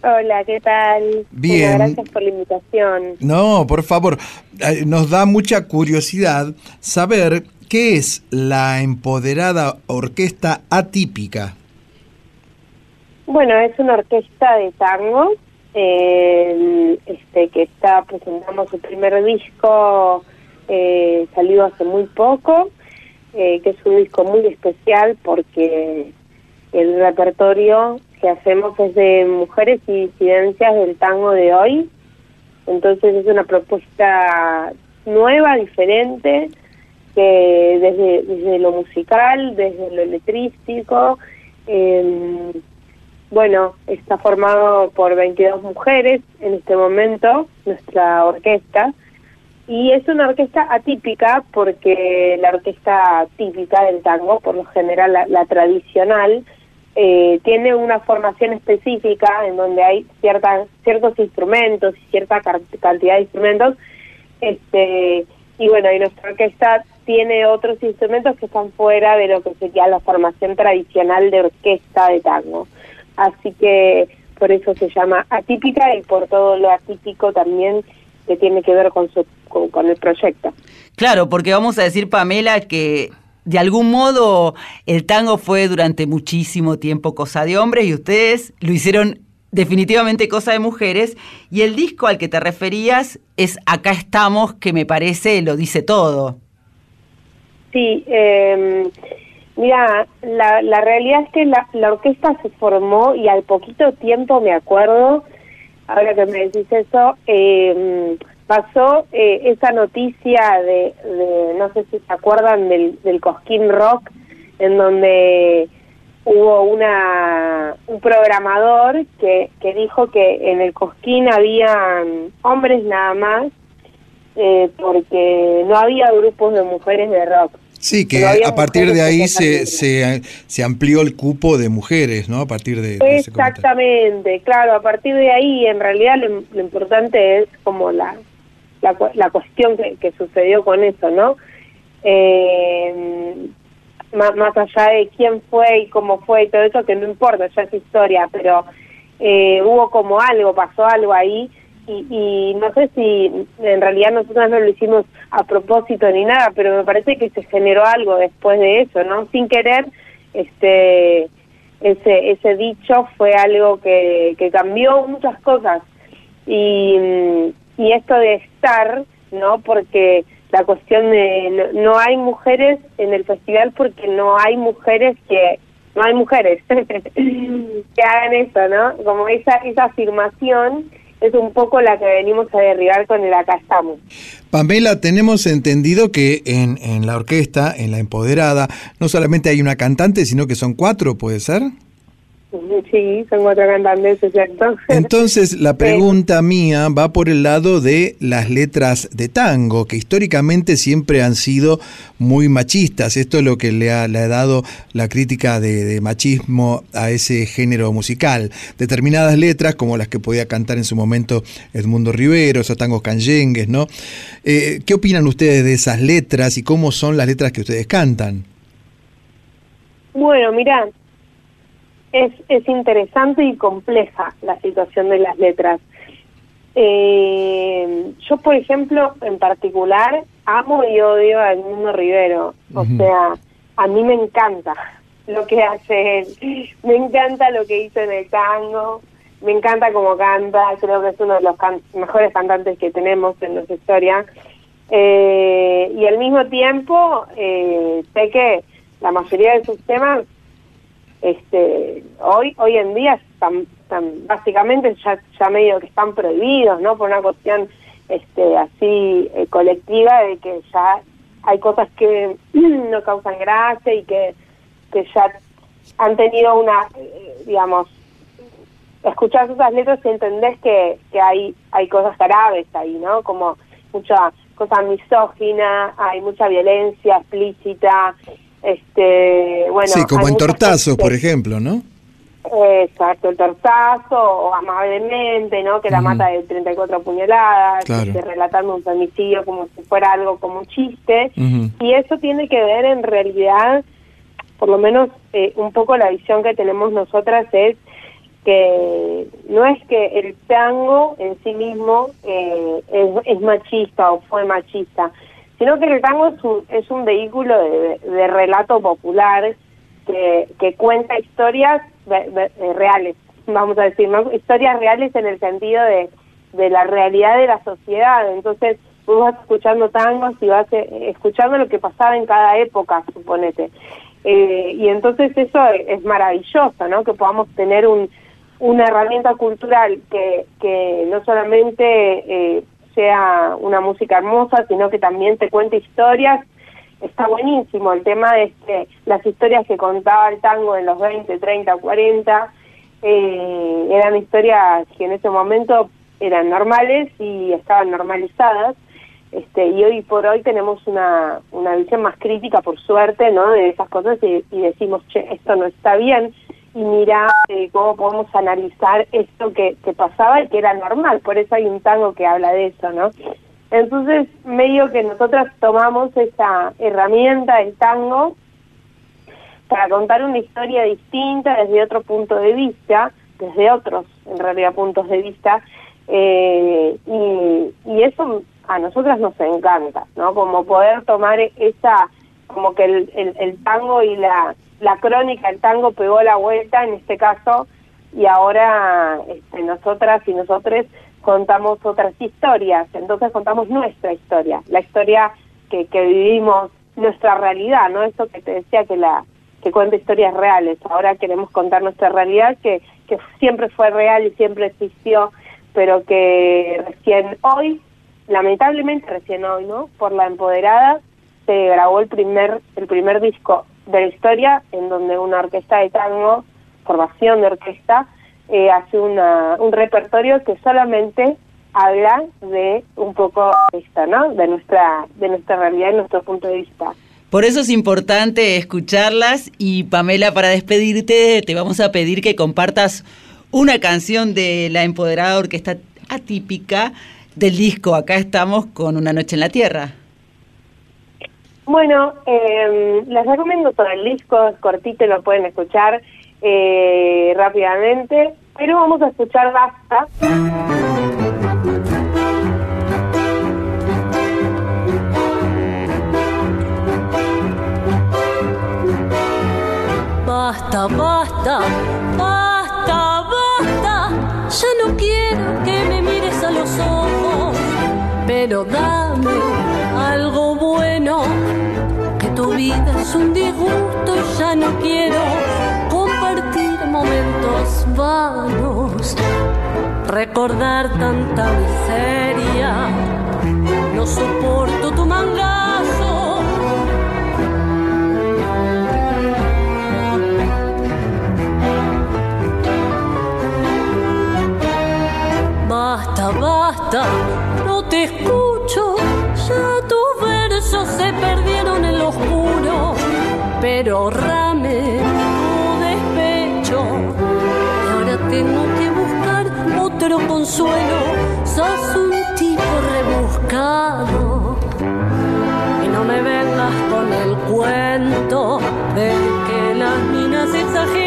Hola, ¿qué tal? Bien. Bueno, gracias por la invitación. No, por favor, eh, nos da mucha curiosidad saber qué es la empoderada orquesta atípica. Bueno, es una orquesta de tango eh, este, que está presentando su primer disco, eh, salido hace muy poco, eh, que es un disco muy especial porque el repertorio que hacemos es de mujeres y disidencias del tango de hoy. Entonces es una propuesta nueva, diferente, que desde, desde lo musical, desde lo letrístico, eh, bueno, está formado por 22 mujeres en este momento, nuestra orquesta, y es una orquesta atípica porque la orquesta típica del tango, por lo general la, la tradicional, eh, tiene una formación específica en donde hay cierta, ciertos instrumentos y cierta cantidad de instrumentos, este y bueno, y nuestra orquesta tiene otros instrumentos que están fuera de lo que sería la formación tradicional de orquesta de tango. Así que por eso se llama atípica y por todo lo atípico también que tiene que ver con, su, con, con el proyecto. Claro, porque vamos a decir, Pamela, que de algún modo el tango fue durante muchísimo tiempo cosa de hombres y ustedes lo hicieron definitivamente cosa de mujeres. Y el disco al que te referías es Acá estamos, que me parece lo dice todo. Sí, eh, mira, la, la realidad es que la, la orquesta se formó y al poquito tiempo me acuerdo, ahora que me decís eso, eh, pasó eh, esa noticia de, de, no sé si se acuerdan del, del Cosquín Rock, en donde hubo una un programador que, que dijo que en el Cosquín habían hombres nada más eh, porque no había grupos de mujeres de rock. Sí, que a partir de ahí se, se, se amplió el cupo de mujeres, ¿no? A partir de, de. Exactamente, claro, a partir de ahí en realidad lo, lo importante es como la, la, la cuestión que, que sucedió con eso, ¿no? Eh, más, más allá de quién fue y cómo fue y todo eso, que no importa, ya es historia, pero eh, hubo como algo, pasó algo ahí y, y no sé si en realidad nosotros no lo hicimos a propósito ni nada, pero me parece que se generó algo después de eso, ¿no? Sin querer, este ese ese dicho fue algo que, cambió muchas cosas y, y esto de estar, ¿no? Porque la cuestión de no, no hay mujeres en el festival porque no hay mujeres que no hay mujeres que hagan eso, ¿no? Como esa esa afirmación es un poco la que venimos a derribar con el acá estamos. Pamela, tenemos entendido que en, en la orquesta, en la empoderada, no solamente hay una cantante, sino que son cuatro, ¿puede ser? Sí, son cuatro cantantes, es cierto. Entonces, la pregunta mía va por el lado de las letras de tango, que históricamente siempre han sido muy machistas. Esto es lo que le ha, le ha dado la crítica de, de machismo a ese género musical. Determinadas letras, como las que podía cantar en su momento Edmundo Rivero, esos tangos canyengues, ¿no? Eh, ¿Qué opinan ustedes de esas letras y cómo son las letras que ustedes cantan? Bueno, mira, es, es interesante y compleja la situación de las letras. Eh, yo, por ejemplo, en particular, amo y odio a Edmundo Rivero. O sea, a mí me encanta lo que hace él. Me encanta lo que hizo en el tango. Me encanta cómo canta. Creo que es uno de los can- mejores cantantes que tenemos en nuestra historia. Eh, y al mismo tiempo, eh, sé que la mayoría de sus temas este hoy hoy en día básicamente ya ya medio que están prohibidos no por una cuestión este así eh, colectiva de que ya hay cosas que no causan gracia y que que ya han tenido una eh, digamos escuchar esas letras y entendés que, que hay hay cosas graves ahí no como mucha cosa misógina hay mucha violencia explícita este bueno sí, como en muchas Tortazo, cosas que- por ejemplo, ¿no? Exacto, el tortazo, o amablemente, ¿no? Que la Ujú. mata de 34 puñaladas, Claro. este, relatando un femicidio como si fuera algo como un chiste. Y eso tiene que ver en realidad, por lo menos eh, un poco la visión que tenemos nosotras es que no es que el tango en sí mismo eh, es, es machista o fue machista, sino que el tango es un, es un vehículo de, de relato popular que, que cuenta historias eh, reales, vamos a decir, historias reales en el sentido de, de la realidad de la sociedad. Entonces, vos vas escuchando tangos y vas eh, escuchando lo que pasaba en cada época, suponete. Eh, y entonces eso es maravilloso, ¿no? Que podamos tener un, una herramienta cultural que, que no solamente eh, sea una música hermosa, sino que también te cuente historias. Está buenísimo el tema de este, las historias que contaba el tango en los 20, 30, 40, eh, eran historias que en ese momento eran normales y estaban normalizadas. Este, y hoy por hoy tenemos una, una visión más crítica, por suerte, ¿no? de esas cosas y, y decimos, che, esto no está bien y mira eh, cómo podemos analizar esto que, que pasaba y que era normal. Por eso hay un tango que habla de eso, ¿no? Entonces, medio que nosotras tomamos esa herramienta del tango para contar una historia distinta desde otro punto de vista, desde otros, en realidad, puntos de vista, eh, y, y eso a nosotras nos encanta, ¿no? Como poder tomar esa, como que el, el, el tango y la, la crónica, el tango pegó la vuelta en este caso, y ahora este, nosotras y nosotros contamos otras historias, entonces contamos nuestra historia, la historia que, que vivimos, nuestra realidad, ¿no? Eso que te decía que la que cuenta historias reales, ahora queremos contar nuestra realidad que, que siempre fue real y siempre existió, pero que recién hoy, lamentablemente recién hoy, ¿no? Por la empoderada se grabó el primer el primer disco de la historia en donde una orquesta de tango, formación de orquesta, eh, hace una, un repertorio que solamente habla de un poco esto, ¿no? De nuestra de nuestra realidad y nuestro punto de vista. Por eso es importante escucharlas y Pamela, para despedirte, te vamos a pedir que compartas una canción de la empoderada orquesta atípica del disco. Acá estamos con Una Noche en la Tierra. Bueno, eh, les recomiendo todo el disco, es cortito, lo pueden escuchar eh, rápidamente, pero vamos a escuchar Basta. Basta, basta, basta, basta. Ya no quiero que me mires a los ojos, pero dame algo bueno, que tu vida es un disgusto ya no quiero compartir momentos vanos, recordar tanta miseria, no soporto tu mangazo. Basta, basta, no te escucho. Tus versos se perdieron en lo oscuro, pero rame tu despecho. Y ahora tengo que buscar otro consuelo. Sos un tipo rebuscado. Y no me vengas con el cuento de que las minas exageran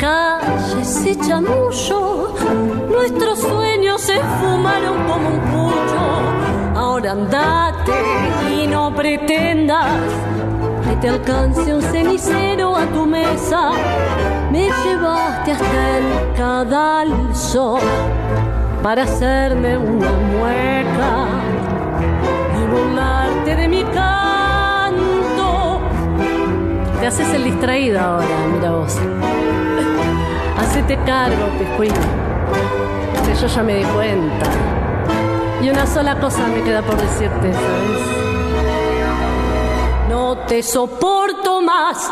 Calla ese chamullo. Nuestros sueños se fumaron como un pucho. Ahora andate y no pretendas que te alcance un cenicero a tu mesa. Me llevaste hasta el cadalso para hacerme una mueca y burlarte de mi canto. Te haces el distraído ahora, mira vos. Hacete cargo. Que yo ya me di cuenta. Y una sola cosa me queda por decirte, ¿sabes? No te soporto más.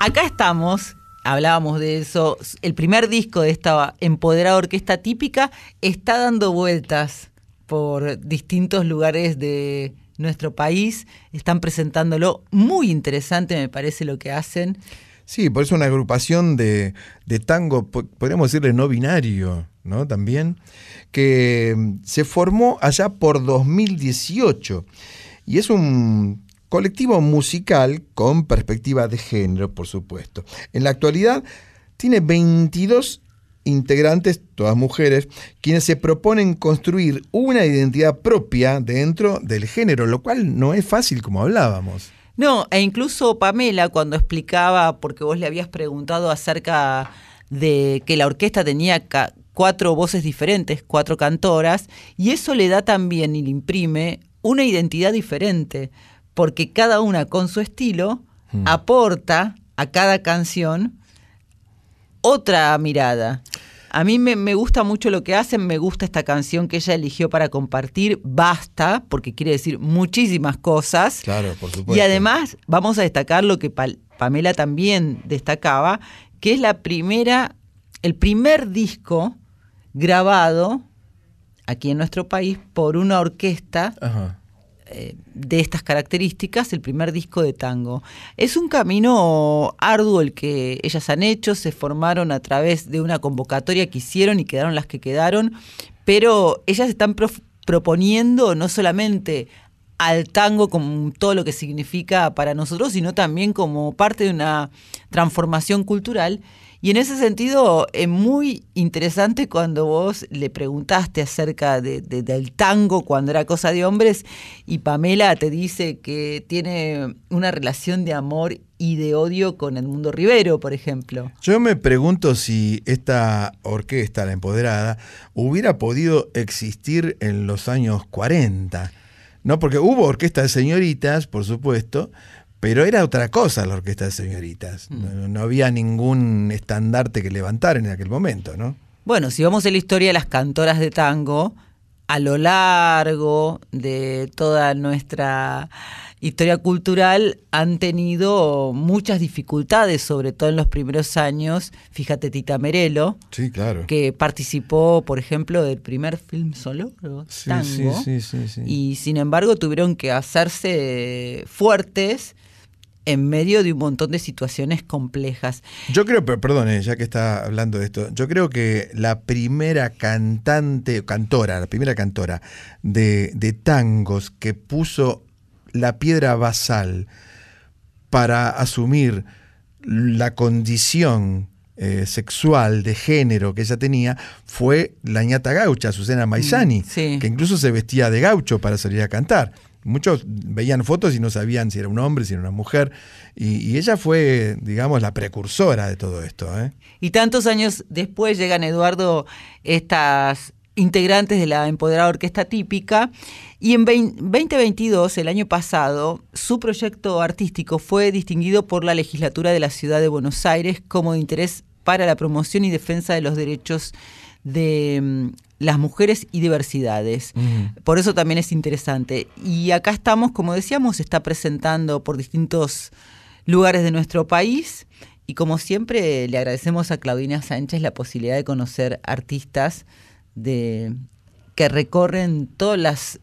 Acá estamos, hablábamos de eso. El primer disco de esta empoderada orquesta típica está dando vueltas por distintos lugares de nuestro país. Están presentándolo muy interesante, me parece lo que hacen. Sí, por eso una agrupación de, tango, po- podríamos decirle no binario, ¿no? También, que mm, se formó allá por 2018. Y es un colectivo musical con perspectiva de género, por supuesto. En la actualidad tiene 22 integrantes, todas mujeres, quienes se proponen construir una identidad propia dentro del género, lo cual no es fácil como hablábamos. No, e incluso Pamela cuando explicaba, porque vos le habías preguntado acerca de que la orquesta tenía cuatro voces diferentes, cuatro cantoras, y eso le da también y le imprime una identidad diferente, porque cada una con su estilo aporta a cada canción otra mirada. A mí me, me gusta mucho lo que hacen, me gusta esta canción que ella eligió para compartir, Basta, porque quiere decir muchísimas cosas. Claro, por supuesto. Y además vamos a destacar lo que Pamela también destacaba, que es la primera, el primer disco grabado aquí en nuestro país por una orquesta Ajá. Eh, de estas características, el primer disco de tango. Es un camino arduo el que ellas han hecho, se formaron a través de una convocatoria que hicieron y quedaron las que quedaron, pero ellas están proponiendo no solamente al tango como todo lo que significa para nosotros, sino también como parte de una transformación cultural. Y en ese sentido es muy interesante cuando vos le preguntaste acerca de- de- del tango cuando era cosa de hombres y Pamela te dice que tiene una relación de amor y de odio con Edmundo Rivero, por ejemplo. Yo me pregunto si esta orquesta, la empoderada, hubiera podido existir en los años 40. No, porque hubo orquesta de señoritas, por supuesto, pero era otra cosa la orquesta de señoritas. No, no había ningún estandarte que levantar en aquel momento, ¿no? Bueno, si vamos a la historia de las cantoras de tango, a lo largo de toda nuestra historia cultural han tenido muchas dificultades, sobre todo en los primeros años. Fíjate Tita Merelo, Sí, claro. que participó, por ejemplo, del primer film solo, Sí, tango, sí, sí, sí, sí. y sin embargo tuvieron que hacerse fuertes en medio de un montón de situaciones complejas. Yo creo, perdón, eh, ya que está hablando de esto, yo creo que la primera cantante, cantora, la primera cantora de, de tangos que puso la piedra basal para asumir la condición eh, sexual de género que ella tenía fue la ñata gaucha, Susana Maizani, que incluso se vestía de gaucho para salir a cantar. Muchos veían fotos y no sabían si era un hombre, si era una mujer, y, ella fue, digamos, la precursora de todo esto. ¿eh? Y tantos años después llegan, Eduardo, estas integrantes de la empoderada orquesta típica. Y en 2022, el año pasado, su proyecto artístico fue distinguido por la legislatura de la ciudad de Buenos Aires como de interés para la promoción y defensa de los derechos de mm, las mujeres y diversidades. Por eso también es interesante. Y acá estamos, como decíamos, está presentando por distintos lugares de nuestro país. Y como siempre, le agradecemos a Claudina Sánchez la posibilidad de conocer artistas de, que recorren todas las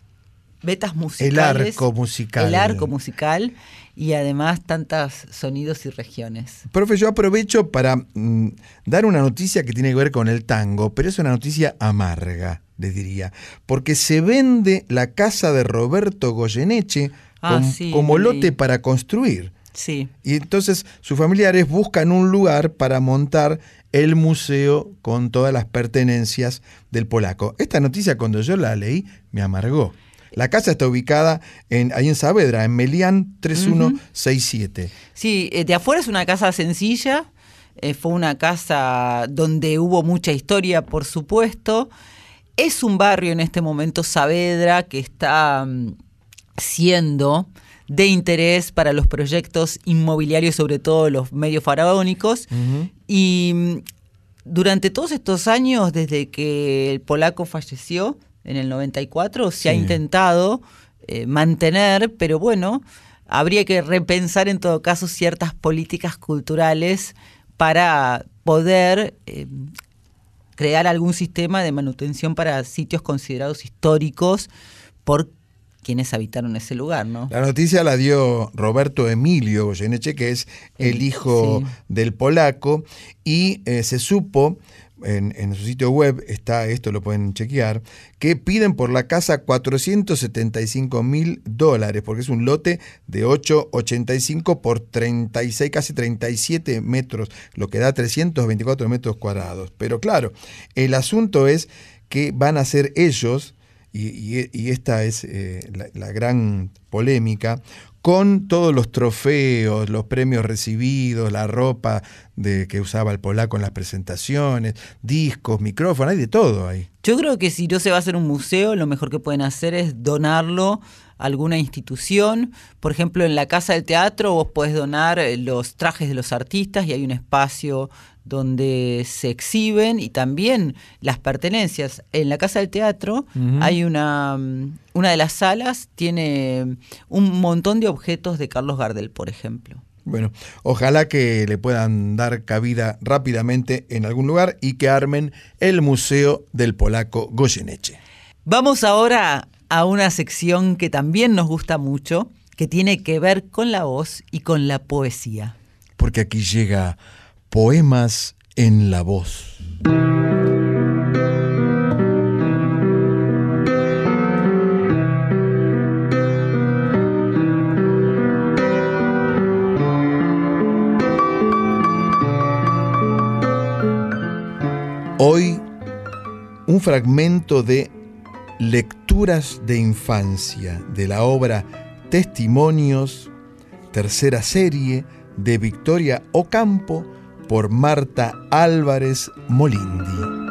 vetas musicales. El arco musical. El arco musical y además tantos sonidos y regiones. Profe, yo aprovecho para mm, dar una noticia que tiene que ver con el tango, pero es una noticia amarga, les diría, porque se vende la casa de Roberto Goyeneche Ah, sí, como lote para construir. Sí. Y entonces sus familiares buscan un lugar para montar el museo con todas las pertenencias del polaco. Esta noticia cuando yo la leí me amargó. La casa está ubicada en, ahí en Saavedra, en Melián 3167. Sí, eh, de afuera es una casa sencilla, eh, fue una casa donde hubo mucha historia, por supuesto. Es un barrio en este momento, Saavedra, que está mm, siendo de interés para los proyectos inmobiliarios, sobre todo los medios faraónicos. Y mm, durante todos estos años, desde que el polaco falleció en el 94, se ha intentado eh, mantener, pero bueno, habría que repensar en todo caso ciertas políticas culturales para poder eh, crear algún sistema de manutención para sitios considerados históricos por quienes habitaron ese lugar, ¿no? La noticia la dio Roberto Emilio Goyeneche, que es el hijo sí. del polaco, y eh, se supo, en, en su sitio web está, esto lo pueden chequear, que piden por la casa 475 mil dólares, porque es un lote de 8,85 por 36, casi 37 metros, lo que da 324 metros cuadrados. Pero claro, el asunto es que van a ser ellos y, esta es eh, la gran polémica, con todos los trofeos, los premios recibidos, la ropa de, que usaba el polaco en las presentaciones, discos, micrófonos, hay de todo ahí. Yo creo que si no se va a hacer un museo, lo mejor que pueden hacer es donarlo a alguna institución. Por ejemplo, en la Casa del Teatro vos podés donar eh, los trajes de los artistas y hay un espacio donde se exhiben y también las pertenencias. En la Casa del Teatro hay una, mm, una de las salas, tiene un montón de objetos de Carlos Gardel, por ejemplo. Bueno, ojalá que le puedan dar cabida rápidamente en algún lugar y que armen el Museo del Polaco Goyeneche. Vamos ahora a una sección que también nos gusta mucho, que tiene que ver con la voz y con la poesía. Porque aquí llega Poemas en la Voz. Hoy un fragmento de Lecturas de Infancia de la obra Testimonios, tercera serie de Victoria Ocampo por Marta Álvarez Molindi.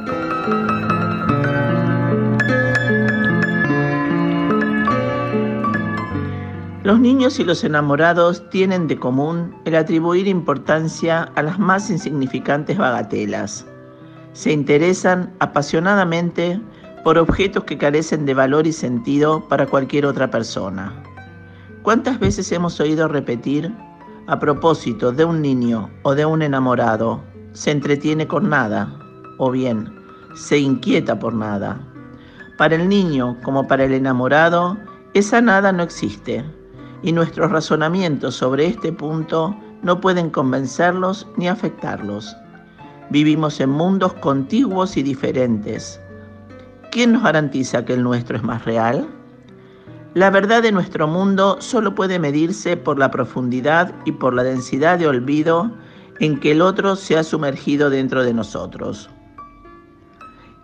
Los niños y los enamorados tienen de común el atribuir importancia a las más insignificantes bagatelas. Se interesan apasionadamente por objetos que carecen de valor y sentido para cualquier otra persona. ¿Cuántas veces hemos oído repetir, a propósito de un niño o de un enamorado, se entretiene con nada, o bien, se inquieta por nada? Para el niño como para el enamorado, esa nada no existe, y nuestros razonamientos sobre este punto no pueden convencerlos ni afectarlos. Vivimos en mundos contiguos y diferentes. ¿Quién nos garantiza que el nuestro es más real? La verdad de nuestro mundo solo puede medirse por la profundidad y por la densidad de olvido en que el otro se ha sumergido dentro de nosotros.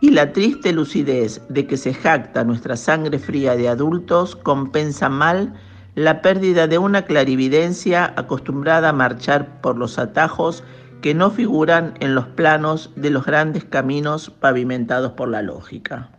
Y la triste lucidez de que se jacta nuestra sangre fría de adultos compensa mal la pérdida de una clarividencia acostumbrada a marchar por los atajos que no figuran en los planos de los grandes caminos pavimentados por la lógica.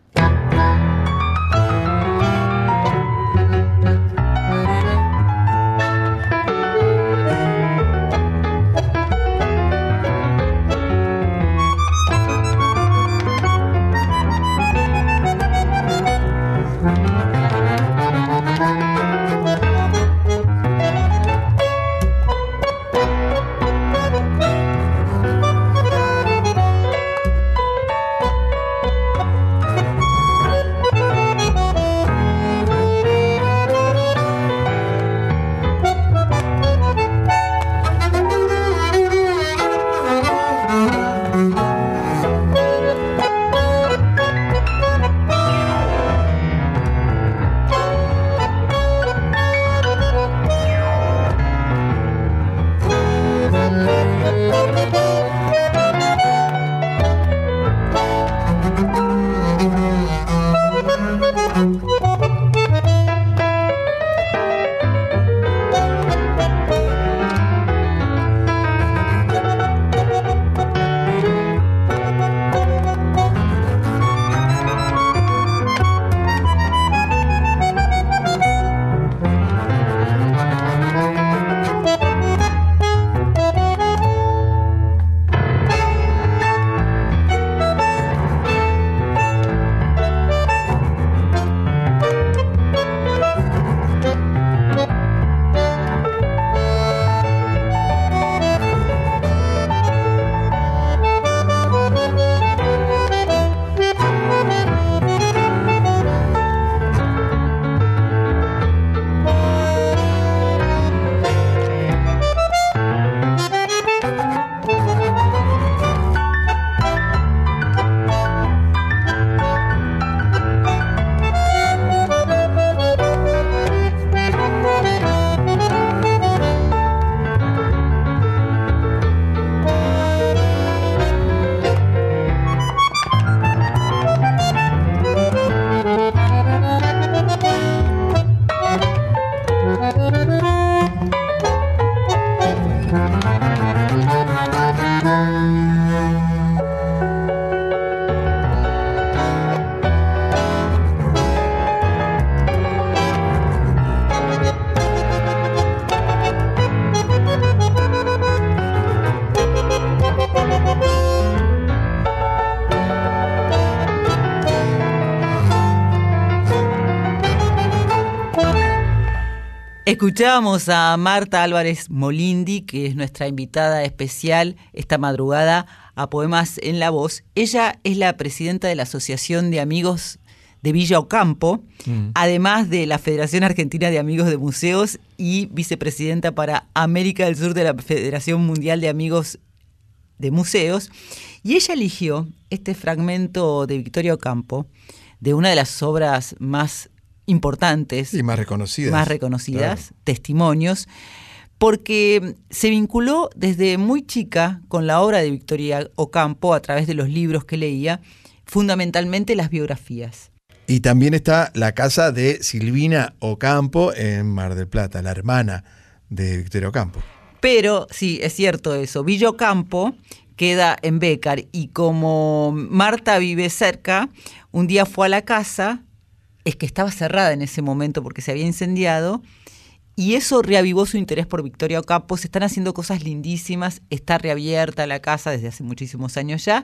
Escuchábamos a Marta Álvarez Molindi, que es nuestra invitada especial esta madrugada a Poemas en la Voz. Ella es la presidenta de la Asociación de Amigos de Villa Ocampo, Mm. además de la Federación Argentina de Amigos de Museos y vicepresidenta para América del Sur de la Federación Mundial de Amigos de Museos. Y ella eligió este fragmento de Victoria Ocampo, de una de las obras más importantes Y más reconocidas. más reconocidas, testimonios, porque se vinculó desde muy chica con la obra de Victoria Ocampo a través de los libros que leía, fundamentalmente las biografías. Y también está la casa de Silvina Ocampo en Mar del Plata, la hermana de Victoria Ocampo. Pero sí, es cierto eso, Villa Ocampo queda en Bécar y como Marta vive cerca, un día fue a la casa, es que estaba cerrada en ese momento porque se había incendiado, y eso reavivó su interés por Victoria Ocampo. Se están haciendo cosas lindísimas, está reabierta la casa desde hace muchísimos años ya,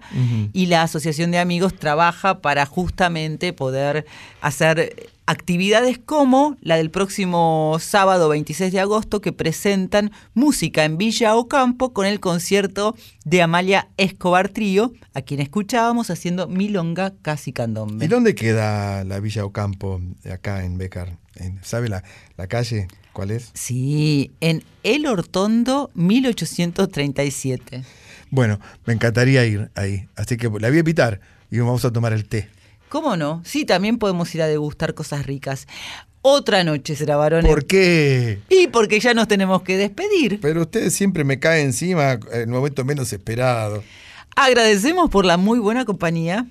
y la Asociación de Amigos trabaja para justamente poder hacer actividades como la del próximo sábado 26 de agosto que presentan música en Villa Ocampo con el concierto de Amalia Escobar Trío, a quien escuchábamos haciendo Milonga Casi Candombe. ¿Y dónde queda la Villa Ocampo acá en Becar? En- ¿Sabe la, la calle cuál es? Sí, en El Hortondo 1837. Bueno, me encantaría ir ahí. Así que la voy a invitar y vamos a tomar el té. ¿Cómo no? Sí, también podemos ir a degustar cosas ricas. Otra noche será varones. ¿Por qué? Y porque ya nos tenemos que despedir. Pero ustedes siempre me caen encima en el momento menos esperado. Agradecemos por la muy buena compañía.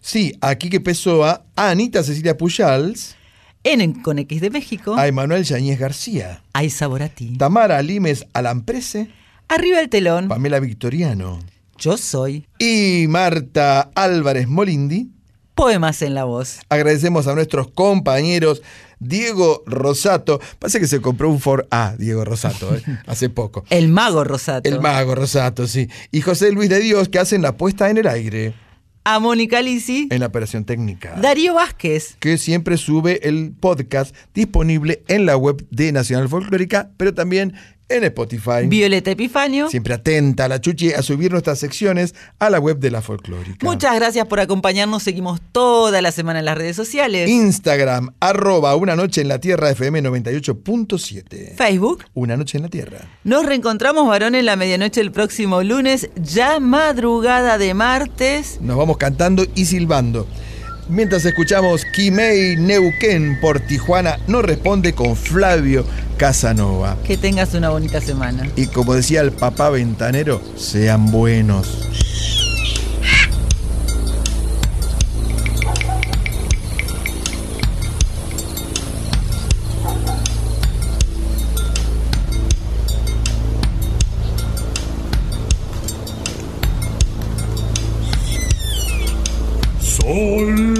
Sí, aquí que pesó a Anita Cecilia Pujals, En Con X de México. a Emanuel Yañez García, Hay sabor a ti. Tamara Limes Alamprese, Arriba el telón. Pamela Victoriano Yo soy. y Marta Álvarez Molindi. Poemas en la voz. Agradecemos a nuestros compañeros Diego Rosato. Pasa que se compró un Ford A, Diego Rosato, ¿eh? hace poco. El mago Rosato. El mago Rosato, sí. Y José Luis de Dios, que hacen la puesta en el aire A Mónica Lisi. en la operación técnica. Darío Vázquez. que siempre sube el podcast disponible en la web de Nacional Folclórica, pero también en Spotify. Violeta Epifanio. Siempre atenta a la Chuchi a subir nuestras secciones a la web de la Folclórica. Muchas gracias por acompañarnos. Seguimos toda la semana en las redes sociales. Instagram, arroba Una Noche en la Tierra FM 98.7. Facebook. Una Noche en la Tierra. Nos reencontramos, varones, la medianoche el próximo lunes, ya madrugada de martes. Nos vamos cantando y silbando. Mientras escuchamos Kimei Neuquén por Tijuana, no responde con Flavio Casanova. Que tengas una bonita semana. Y como decía el papá ventanero, sean buenos. Sol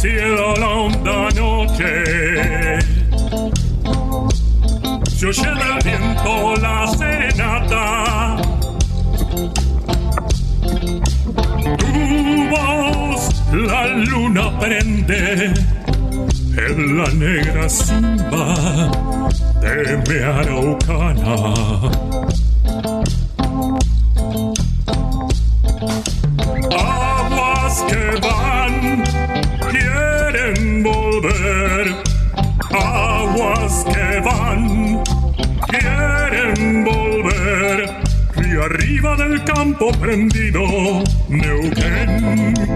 Cielo la honda noche. Se oye del viento la serenata. Tu voz la luna prende en la negra simba de mi araucana campo prendido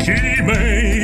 Kimei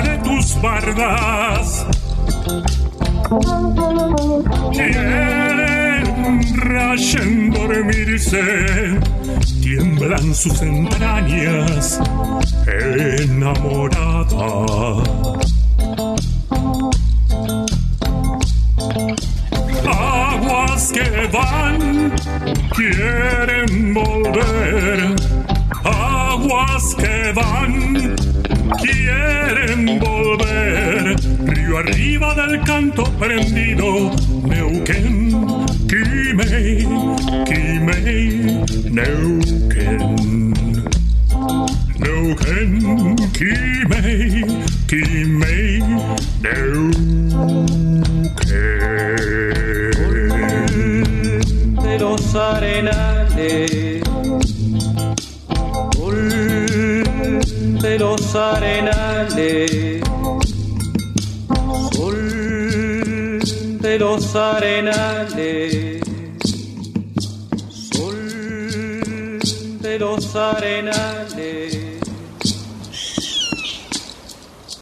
De tus bardas. Quieren rayen dormirse, tiemblan sus entrañas enamorada. Aguas que van, quieren